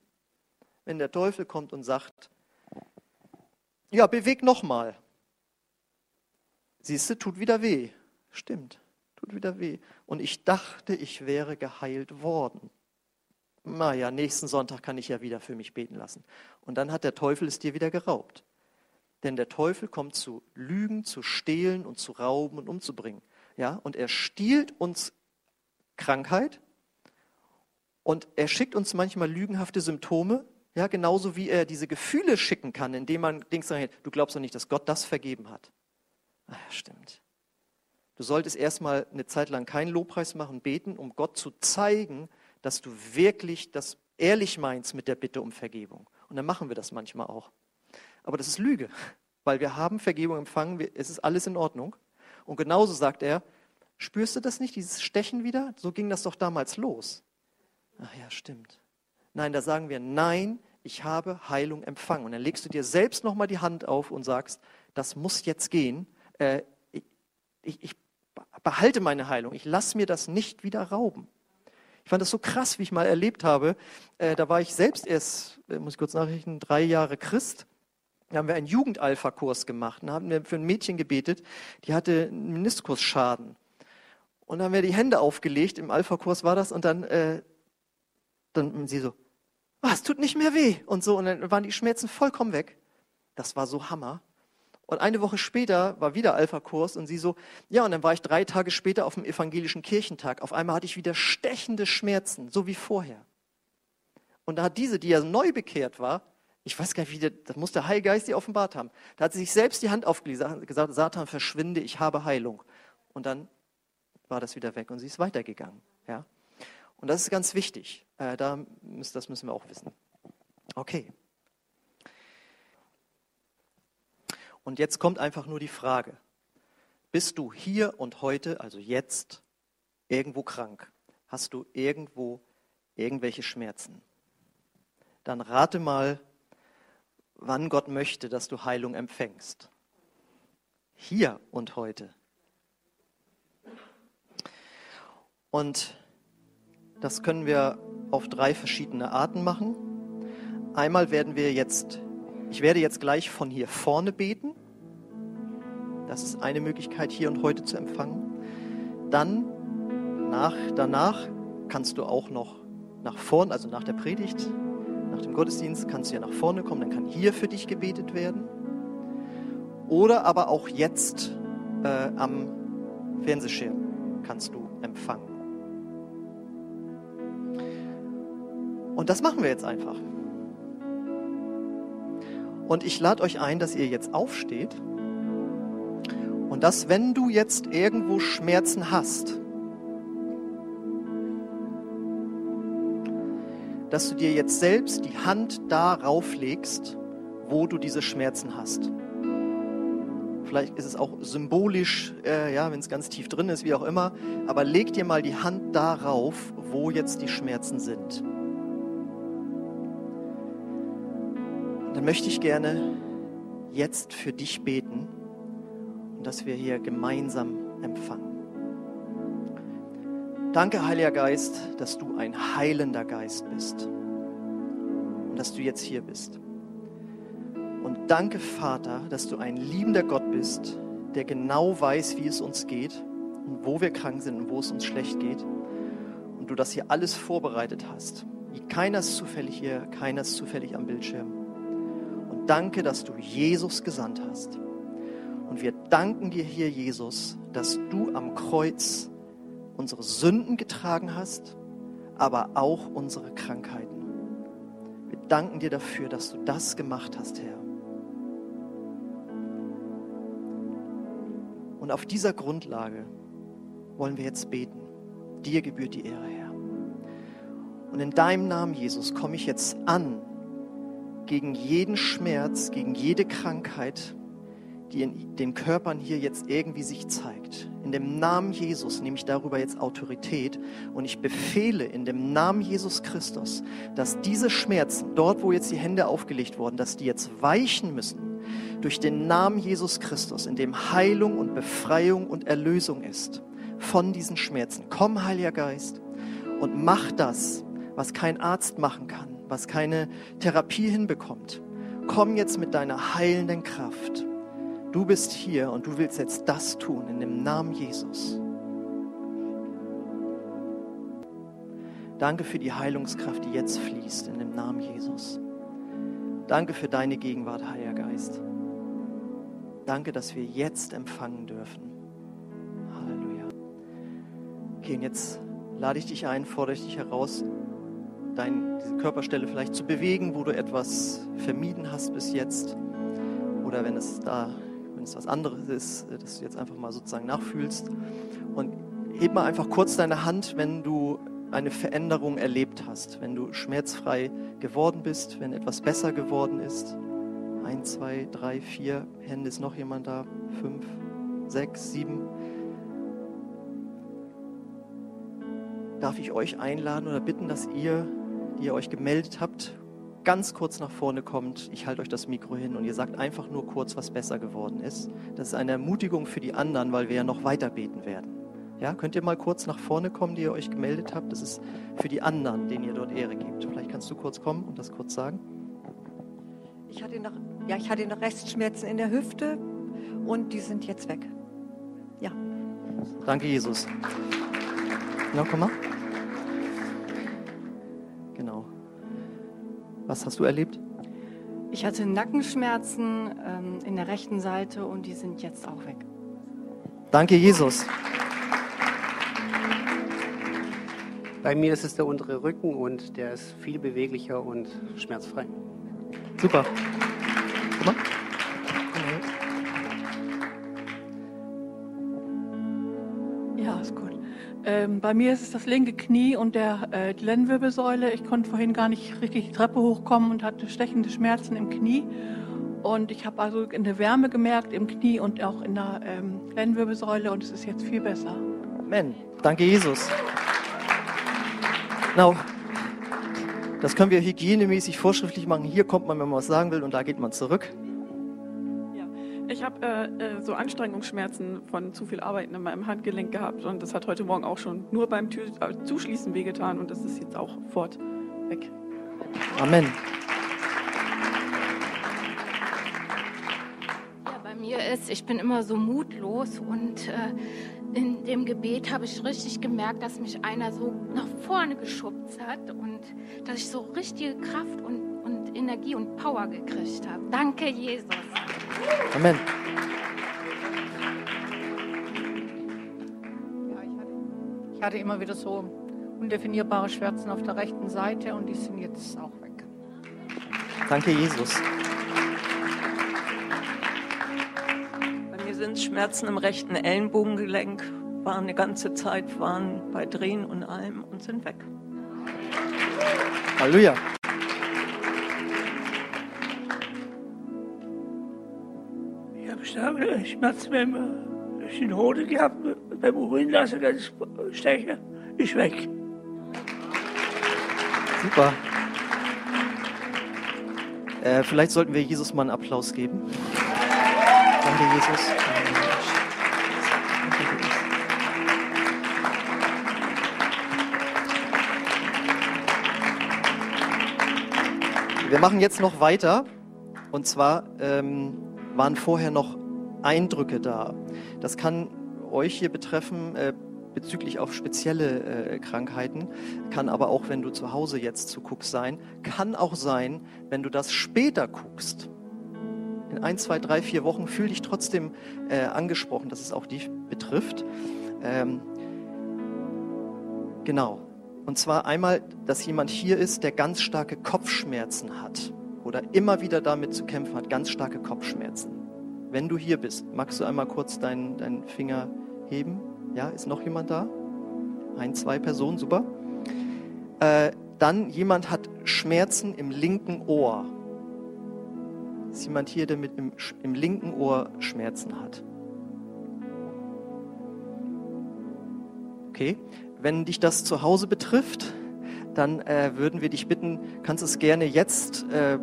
wenn der Teufel kommt und sagt, ja, beweg nochmal. Siehst du, tut wieder weh. Stimmt, tut wieder weh. Und ich dachte, ich wäre geheilt worden. Naja, nächsten Sonntag kann ich ja wieder für mich beten lassen. Und dann hat der Teufel es dir wieder geraubt. Denn der Teufel kommt zu lügen, zu stehlen und zu rauben und umzubringen. Ja, und er stiehlt uns Krankheit Und er schickt uns manchmal lügenhafte Symptome, ja, genauso wie er diese Gefühle schicken kann, indem man denkt, du glaubst doch nicht, dass Gott das vergeben hat. Ach, stimmt. Du solltest erstmal eine Zeit lang keinen Lobpreis machen, beten, um Gott zu zeigen, dass du wirklich das ehrlich meinst mit der Bitte um Vergebung. Und dann machen wir das manchmal auch. Aber das ist Lüge, weil wir haben Vergebung empfangen, es ist alles in Ordnung. Und genauso sagt er, spürst du das nicht, dieses Stechen wieder? So ging das doch damals los. Ach ja, stimmt. Nein, da sagen wir, nein, ich habe Heilung empfangen. Und dann legst du dir selbst nochmal die Hand auf und sagst, das muss jetzt gehen. Äh, ich, ich, behalte meine Heilung. Ich lasse mir das nicht wieder rauben. Ich fand das so krass, wie ich mal erlebt habe. Äh, da war ich selbst erst, äh, muss ich kurz nachrichten, drei Jahre Christ. Da haben wir einen Jugendalpha-Kurs gemacht und haben wir für ein Mädchen gebetet, die hatte einen Meniskusschaden. Und dann haben wir die Hände aufgelegt, im Alpha-Kurs war das, und dann, äh, dann sie so, oh, es tut nicht mehr weh und so. Und dann waren die Schmerzen vollkommen weg. Das war so Hammer. Und eine Woche später war wieder Alpha-Kurs und sie so, ja, und dann war ich drei Tage später auf dem evangelischen Kirchentag. Auf einmal hatte ich wieder stechende Schmerzen, so wie vorher. Und da hat diese, die ja neu bekehrt war, ich weiß gar nicht, wie der, das muss der Heilgeist ihr offenbart haben. Da hat sie sich selbst die Hand aufgelegt und gesagt, Satan, verschwinde, ich habe Heilung. Und dann war das wieder weg und sie ist weitergegangen. Ja? Und das ist ganz wichtig. Äh, da, das müssen wir auch wissen. Okay. Und jetzt kommt einfach nur die Frage, bist du hier und heute, also jetzt, irgendwo krank? Hast du irgendwo irgendwelche Schmerzen? Dann rate mal, wann Gott möchte, dass du Heilung empfängst. Hier und heute. Und das können wir auf drei verschiedene Arten machen. Einmal werden wir jetzt, ich werde jetzt gleich von hier vorne beten. Das ist eine Möglichkeit, hier und heute zu empfangen. Dann, nach, danach kannst du auch noch nach vorne, also nach der Predigt, nach dem Gottesdienst, kannst du ja nach vorne kommen, dann kann hier für dich gebetet werden. Oder aber auch jetzt äh, am Fernsehschirm kannst du empfangen. Und das machen wir jetzt einfach. Und ich lade euch ein, dass ihr jetzt aufsteht und dass, wenn du jetzt irgendwo Schmerzen hast, dass du dir jetzt selbst die Hand darauf legst, wo du diese Schmerzen hast. Vielleicht ist es auch symbolisch, äh, ja, wenn es ganz tief drin ist, wie auch immer. Aber leg dir mal die Hand darauf, wo jetzt die Schmerzen sind. Dann möchte ich gerne jetzt für dich beten und dass wir hier gemeinsam empfangen. Danke, Heiliger Geist, dass du ein heilender Geist bist und dass du jetzt hier bist. Und danke, Vater, dass du ein liebender Gott bist, der genau weiß, wie es uns geht und wo wir krank sind und wo es uns schlecht geht. Und du das hier alles vorbereitet hast. Keiner ist zufällig hier, keiner ist zufällig am Bildschirm. Danke, dass du Jesus gesandt hast und wir danken dir hier, Jesus, dass du am Kreuz unsere Sünden getragen hast, aber auch unsere Krankheiten. Wir danken dir dafür, dass du das gemacht hast, Herr. Und auf dieser Grundlage wollen wir jetzt beten. Dir gebührt die Ehre, Herr. Und in deinem Namen, Jesus, komme ich jetzt an gegen jeden Schmerz, gegen jede Krankheit, die in den Körpern hier jetzt irgendwie sich zeigt. In dem Namen Jesus nehme ich darüber jetzt Autorität und ich befehle in dem Namen Jesus Christus, dass diese Schmerzen, dort wo jetzt die Hände aufgelegt wurden, dass die jetzt weichen müssen durch den Namen Jesus Christus, in dem Heilung und Befreiung und Erlösung ist von diesen Schmerzen. Komm, Heiliger Geist, und mach das, was kein Arzt machen kann, was keine Therapie hinbekommt. Komm jetzt mit deiner heilenden Kraft Du bist hier und du willst jetzt das tun in dem Namen Jesus. Danke für die Heilungskraft, die jetzt fließt in dem Namen Jesus. Danke für deine Gegenwart, Heiliger Geist. Danke, dass wir jetzt empfangen dürfen. Halleluja. Okay, und jetzt lade ich dich ein, fordere ich dich heraus, dein, diese Körperstelle vielleicht zu bewegen, wo du etwas vermieden hast bis jetzt. Oder wenn es da, wenn es was anderes ist, dass du jetzt einfach mal sozusagen nachfühlst. Und heb mal einfach kurz deine Hand, wenn du eine Veränderung erlebt hast, wenn du schmerzfrei geworden bist, wenn etwas besser geworden ist. Ein, zwei, drei, vier Hände, ist noch jemand da? Fünf, sechs, sieben. Darf ich euch einladen oder bitten, dass ihr, die ihr euch gemeldet habt, ganz kurz nach vorne kommt. Ich halte euch das Mikro hin und ihr sagt einfach nur kurz, was besser geworden ist. Das ist eine Ermutigung für die anderen, weil wir ja noch weiter beten werden. Ja, könnt ihr mal kurz nach vorne kommen, die ihr euch gemeldet habt? Das ist für die anderen, denen ihr dort Ehre gebt. Vielleicht kannst du kurz kommen und das kurz sagen. Ich hatte noch, ja, ich hatte noch Restschmerzen in der Hüfte und die sind jetzt weg. Ja. Danke, Jesus. Genau, komm mal. Was hast du erlebt? Ich hatte Nackenschmerzen ähm, in der rechten Seite und die sind jetzt auch weg. Danke, Jesus. Bei mir ist es der untere Rücken und der ist viel beweglicher und schmerzfrei. Super. Ähm, bei mir ist es das linke Knie und der, äh, die Lendenwirbelsäule. Ich konnte vorhin gar nicht richtig die Treppe hochkommen und hatte stechende Schmerzen im Knie. Und ich habe also eine Wärme gemerkt im Knie und auch in der ähm, Lendenwirbelsäule und es ist jetzt viel besser. Amen. Danke, Jesus. Genau. Das können wir hygienemäßig vorschriftlich machen. Hier kommt man, wenn man was sagen will, und da geht man zurück. Ich habe äh, äh, so Anstrengungsschmerzen von zu viel Arbeiten in meinem Handgelenk gehabt und das hat heute Morgen auch schon nur beim Tür äh, Zuschließen wehgetan und das ist jetzt auch fort weg. Amen. Ja, bei mir ist, ich bin immer so mutlos und äh, in dem Gebet habe ich richtig gemerkt, dass mich einer so nach vorne geschubst hat und dass ich so richtige Kraft und, und Energie und Power gekriegt habe. Danke, Jesus. Amen. Ja, ich hatte, ich hatte immer wieder so undefinierbare Schmerzen auf der rechten Seite und die sind jetzt auch weg. Danke, Jesus. Bei mir sind es Schmerzen im rechten Ellenbogengelenk, waren eine ganze Zeit, waren bei Drehen und allem und sind weg. Halleluja. Habe Schmerzen beim äh, den Hoden gehabt, beim Urin lassen, ganz stechen, ist weg. Super. Äh, vielleicht sollten wir Jesus mal einen Applaus geben. Danke, Jesus. Wir machen jetzt noch weiter. Und zwar ähm, waren vorher noch Eindrücke da. Das kann euch hier betreffen äh, bezüglich auf spezielle äh, Krankheiten, kann aber auch, wenn du zu Hause jetzt zuguckst, sein. Kann auch sein, wenn du das später guckst. In ein, zwei, drei, vier Wochen fühl dich trotzdem äh, angesprochen, dass es auch dich betrifft. Ähm, genau. Und zwar einmal, dass jemand hier ist, der ganz starke Kopfschmerzen hat oder immer wieder damit zu kämpfen hat, ganz starke Kopfschmerzen. Wenn du hier bist, magst du einmal kurz deinen, deinen Finger heben? Ja, ist noch jemand da? Ein, zwei Personen, super. Äh, dann jemand hat Schmerzen im linken Ohr. Ist jemand hier, der mit im, im linken Ohr Schmerzen hat? Okay. Wenn dich das zu Hause betrifft, dann äh, würden wir dich bitten, kannst es gerne jetzt, äh,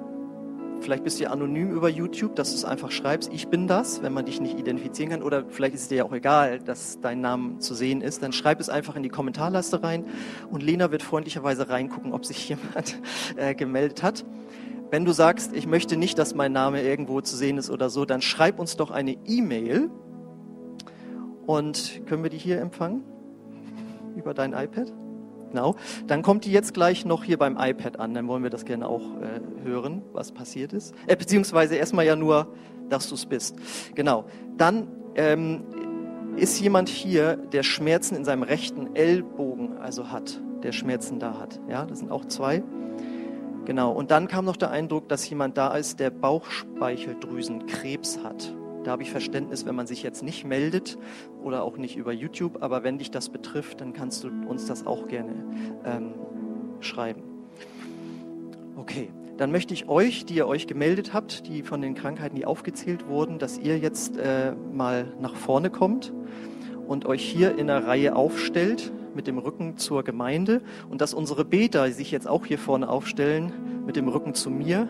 vielleicht bist du ja anonym über YouTube, dass du es einfach schreibst, ich bin das, wenn man dich nicht identifizieren kann, oder vielleicht ist es dir ja auch egal, dass dein Name zu sehen ist, dann schreib es einfach in die Kommentarleiste rein und Lena wird freundlicherweise reingucken, ob sich jemand äh, gemeldet hat. Wenn du sagst, ich möchte nicht, dass mein Name irgendwo zu sehen ist oder so, dann schreib uns doch eine E-Mail und können wir die hier empfangen? über dein iPad? Genau. Dann kommt die jetzt gleich noch hier beim iPad an. Dann wollen wir das gerne auch äh, hören, was passiert ist. Äh, beziehungsweise erstmal ja nur, dass du es bist. Genau. Dann ähm, ist jemand hier, der Schmerzen in seinem rechten Ellbogen also hat. der Schmerzen da hat. Ja, das sind auch zwei. Genau. Und dann kam noch der Eindruck, dass jemand da ist, der Bauchspeicheldrüsenkrebs hat. Da habe ich Verständnis, wenn man sich jetzt nicht meldet oder auch nicht über YouTube. Aber wenn dich das betrifft, dann kannst du uns das auch gerne ähm, schreiben. Okay, dann möchte ich euch, die ihr euch gemeldet habt, die von den Krankheiten, die aufgezählt wurden, dass ihr jetzt äh, mal nach vorne kommt und euch hier in der Reihe aufstellt mit dem Rücken zur Gemeinde und dass unsere Beter sich jetzt auch hier vorne aufstellen mit dem Rücken zu mir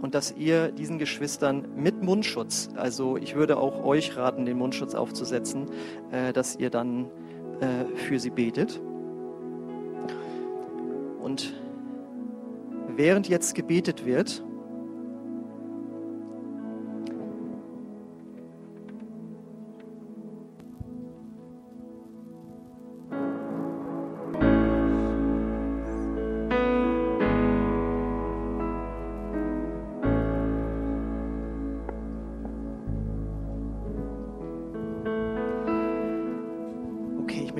und dass ihr diesen Geschwistern mit Mundschutz, also ich würde auch euch raten, den Mundschutz aufzusetzen, äh, dass ihr dann äh, für sie betet. Und während jetzt gebetet wird,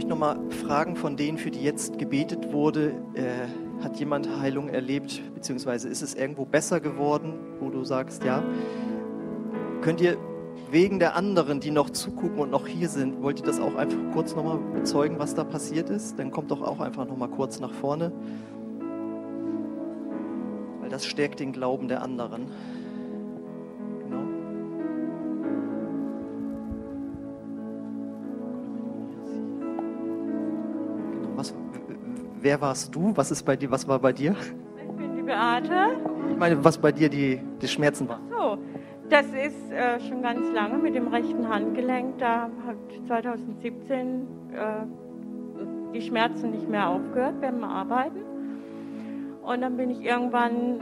nochmal fragen von denen, für die jetzt gebetet wurde, äh, hat jemand Heilung erlebt, beziehungsweise ist es irgendwo besser geworden, wo du sagst, ja? Könnt ihr wegen der anderen, die noch zugucken und noch hier sind, wollt ihr das auch einfach kurz nochmal bezeugen, was da passiert ist? Dann kommt doch auch einfach nochmal kurz nach vorne, weil das stärkt den Glauben der anderen. Wer warst du? Was ist bei dir? Was war bei dir? Ich bin die Beate. Ich meine, was bei dir die, die Schmerzen waren. So, das ist äh, schon ganz lange mit dem rechten Handgelenk. Da hat 2017 äh, die Schmerzen nicht mehr aufgehört beim Arbeiten. Und dann bin ich irgendwann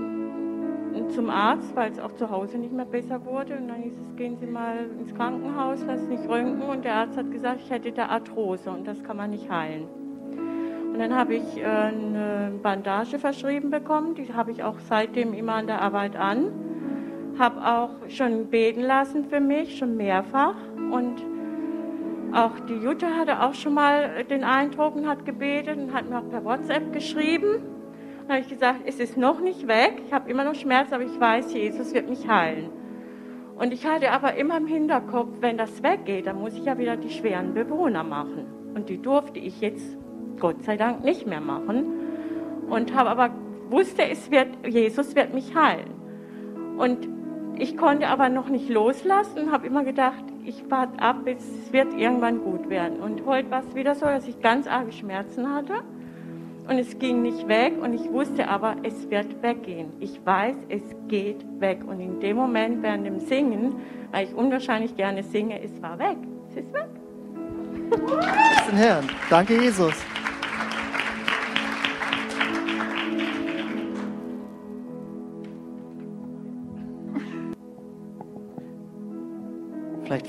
zum Arzt, weil es auch zu Hause nicht mehr besser wurde. Und dann hieß es, gehen Sie mal ins Krankenhaus, lassen sich röntgen. Und der Arzt hat gesagt, ich hätte da Arthrose und das kann man nicht heilen. Und dann habe ich äh, eine Bandage verschrieben bekommen. Die habe ich auch seitdem immer an der Arbeit an. Habe auch schon beten lassen für mich, schon mehrfach. Und auch die Jutta hatte auch schon mal den Eindruck und hat gebetet und hat mir auch per WhatsApp geschrieben. Dann habe ich gesagt, es ist noch nicht weg. Ich habe immer noch Schmerz, aber ich weiß, Jesus wird mich heilen. Und ich hatte aber immer im Hinterkopf, wenn das weggeht, dann muss ich ja wieder die schweren Bewohner machen. Und die durfte ich jetzt Gott sei Dank nicht mehr machen. Und habe aber wusste, es wird, Jesus wird mich heilen. Und ich konnte aber noch nicht loslassen habe immer gedacht, ich warte ab, es wird irgendwann gut werden. Und heute war es wieder so, dass ich ganz arge Schmerzen hatte. Und es ging nicht weg und ich wusste aber, es wird weggehen. Ich weiß, es geht weg. Und in dem Moment während dem Singen, weil ich unwahrscheinlich gerne singe, es war weg. Es ist weg. Herrn. Danke, Jesus.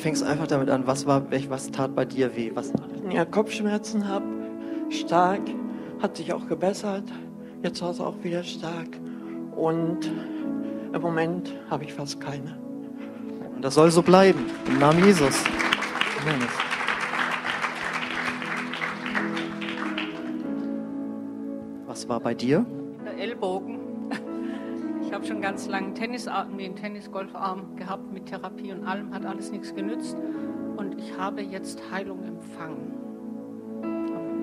Fängst einfach damit an, was war, welch, was tat bei dir weh? Was, ja, Kopfschmerzen habe, stark, hat sich auch gebessert. Jetzt war es auch wieder stark. Und im Moment habe ich fast keine. und das soll so bleiben. Im Namen Jesus. Amen. Was war bei dir? Der Ellbogen. Habe schon ganz lange Tennisarm, den Tennisgolfarm gehabt mit Therapie und allem, hat alles nichts genützt. Und ich habe jetzt Heilung empfangen.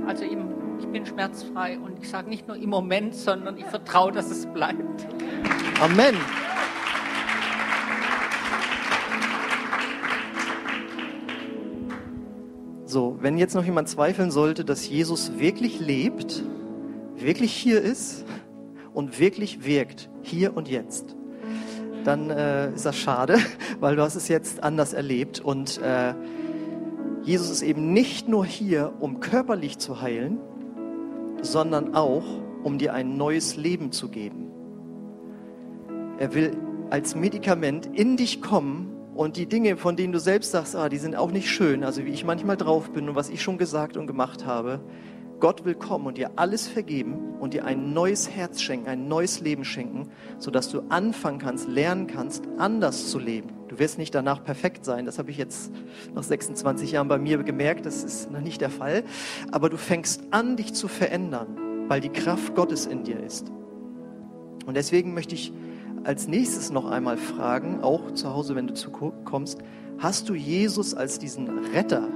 Also im, ich bin schmerzfrei und ich sage nicht nur im Moment, sondern ich vertraue, dass es bleibt. Amen. So, wenn jetzt noch jemand zweifeln sollte, dass Jesus wirklich lebt, wirklich hier ist und wirklich wirkt, hier und jetzt, dann äh, ist das schade, weil du hast es jetzt anders erlebt und äh, Jesus ist eben nicht nur hier, um körperlich zu heilen, sondern auch, um dir ein neues Leben zu geben. Er will als Medikament in dich kommen und die Dinge, von denen du selbst sagst, ah, die sind auch nicht schön, also wie ich manchmal drauf bin und was ich schon gesagt und gemacht habe, Gott will kommen und dir alles vergeben und dir ein neues Herz schenken, ein neues Leben schenken, sodass du anfangen kannst, lernen kannst, anders zu leben. Du wirst nicht danach perfekt sein, das habe ich jetzt nach 26 Jahren bei mir gemerkt, das ist noch nicht der Fall, aber du fängst an, dich zu verändern. weil die Kraft Gottes in dir ist. Und deswegen möchte ich als nächstes noch einmal fragen, auch zu Hause, wenn du zukommst, hast du Jesus als diesen Retter,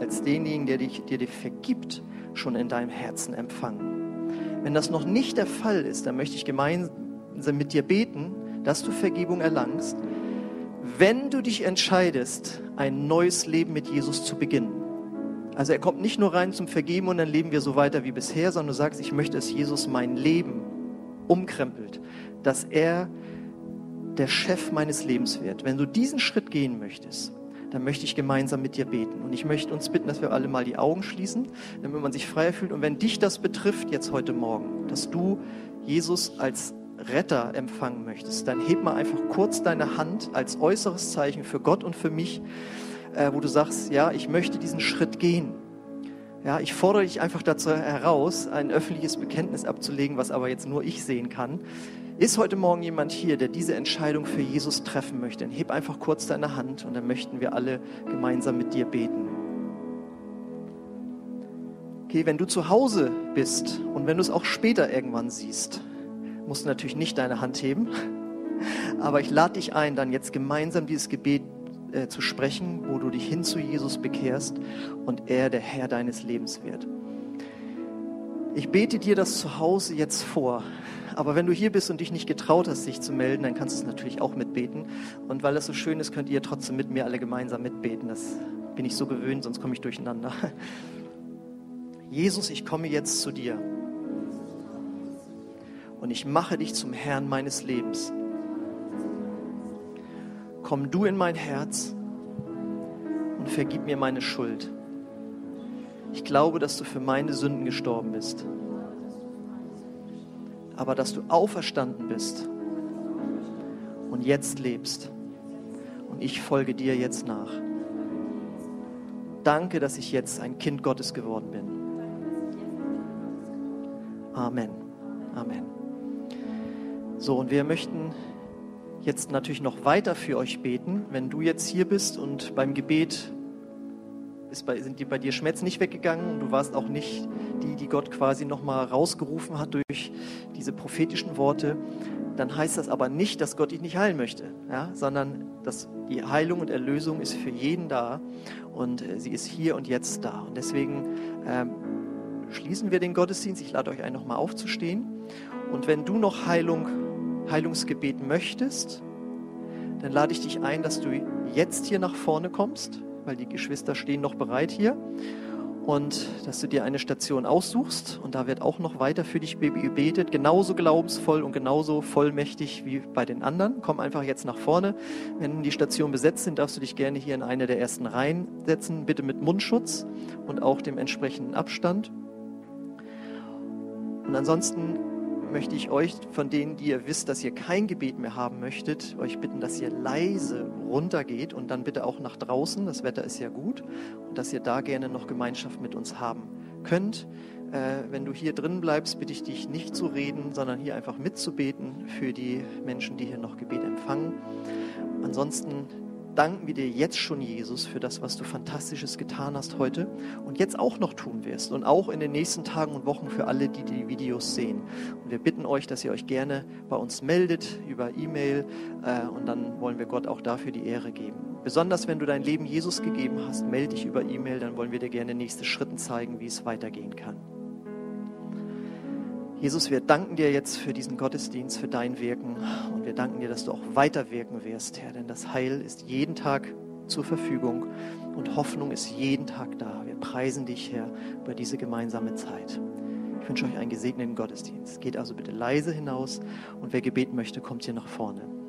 als denjenigen, der, dich, der dir vergibt, schon in deinem Herzen empfangen? Wenn das noch nicht der Fall ist, dann möchte ich gemeinsam mit dir beten, dass du Vergebung erlangst, wenn du dich entscheidest, ein neues Leben mit Jesus zu beginnen. Also er kommt nicht nur rein zum Vergeben und dann leben wir so weiter wie bisher, sondern du sagst, ich möchte, dass Jesus mein Leben umkrempelt, dass er der Chef meines Lebens wird. Wenn du diesen Schritt gehen möchtest, dann möchte ich gemeinsam mit dir beten. Und ich möchte uns bitten, dass wir alle mal die Augen schließen, damit man sich freier fühlt. Und wenn dich das betrifft jetzt heute Morgen, dass du Jesus als Retter empfangen möchtest, dann heb mal einfach kurz deine Hand als äußeres Zeichen für Gott und für mich, äh, wo du sagst, ja, ich möchte diesen Schritt gehen. Ja, ich fordere dich einfach dazu heraus, ein öffentliches Bekenntnis abzulegen, was aber jetzt nur ich sehen kann. Ist heute Morgen jemand hier, der diese Entscheidung für Jesus treffen möchte? Dann heb einfach kurz deine Hand und dann möchten wir alle gemeinsam mit dir beten. Okay, wenn du zu Hause bist und wenn du es auch später irgendwann siehst, musst du natürlich nicht deine Hand heben, aber ich lade dich ein, dann jetzt gemeinsam dieses Gebet äh, zu sprechen, wo du dich hin zu Jesus bekehrst und er der Herr deines Lebens wird. Ich bete dir das zu Hause jetzt vor. Aber wenn du hier bist und dich nicht getraut hast, dich zu melden, dann kannst du es natürlich auch mitbeten. Und weil das so schön ist, könnt ihr trotzdem mit mir alle gemeinsam mitbeten. Das bin ich so gewöhnt, sonst komme ich durcheinander. Jesus, ich komme jetzt zu dir. Und ich mache dich zum Herrn meines Lebens. Komm du in mein Herz und vergib mir meine Schuld. Ich glaube, dass du für meine Sünden gestorben bist aber dass du auferstanden bist und jetzt lebst. Und ich folge dir jetzt nach. Danke, dass ich jetzt ein Kind Gottes geworden bin. Amen. Amen. So, und wir möchten jetzt natürlich noch weiter für euch beten. Wenn du jetzt hier bist und beim Gebet bei, sind die bei dir Schmerzen nicht weggegangen und du warst auch nicht die, die Gott quasi nochmal rausgerufen hat durch diese prophetischen Worte, dann heißt das aber nicht, dass Gott dich nicht heilen möchte, ja? sondern dass die Heilung und Erlösung ist für jeden da und äh, sie ist hier und jetzt da. Und deswegen ähm, schließen wir den Gottesdienst. Ich lade euch ein, nochmal aufzustehen. Und wenn du noch Heilung, Heilungsgebet möchtest, dann lade ich dich ein, dass du jetzt hier nach vorne kommst weil die Geschwister stehen noch bereit hier. Und dass du dir eine Station aussuchst und da wird auch noch weiter für dich gebetet, genauso glaubensvoll und genauso vollmächtig wie bei den anderen. Komm einfach jetzt nach vorne. Wenn die Stationen besetzt sind, darfst du dich gerne hier in eine der ersten Reihen setzen, bitte mit Mundschutz und auch dem entsprechenden Abstand. Und ansonsten möchte ich euch, von denen, die ihr wisst, dass ihr kein Gebet mehr haben möchtet, euch bitten, dass ihr leise runtergeht und dann bitte auch nach draußen. Das Wetter ist ja gut und dass ihr da gerne noch Gemeinschaft mit uns haben könnt. Äh, wenn du hier drin bleibst, bitte ich dich nicht zu reden, sondern hier einfach mitzubeten für die Menschen, die hier noch Gebet empfangen. Ansonsten danken wir dir jetzt schon, Jesus, für das, was du Fantastisches getan hast heute und jetzt auch noch tun wirst und auch in den nächsten Tagen und Wochen für alle, die die Videos sehen. Und wir bitten euch, dass ihr euch gerne bei uns meldet über E-Mail äh, und dann wollen wir Gott auch dafür die Ehre geben. Besonders wenn du dein Leben Jesus gegeben hast, melde dich über E-Mail, dann wollen wir dir gerne nächste Schritte zeigen, wie es weitergehen kann. Jesus, wir danken dir jetzt für diesen Gottesdienst, für dein Wirken und wir danken dir, dass du auch weiter wirken wirst, Herr, denn das Heil ist jeden Tag zur Verfügung und Hoffnung ist jeden Tag da. Wir preisen dich, Herr, über diese gemeinsame Zeit. Ich wünsche euch einen gesegneten Gottesdienst. Geht also bitte leise hinaus und wer Gebet möchte, kommt hier nach vorne.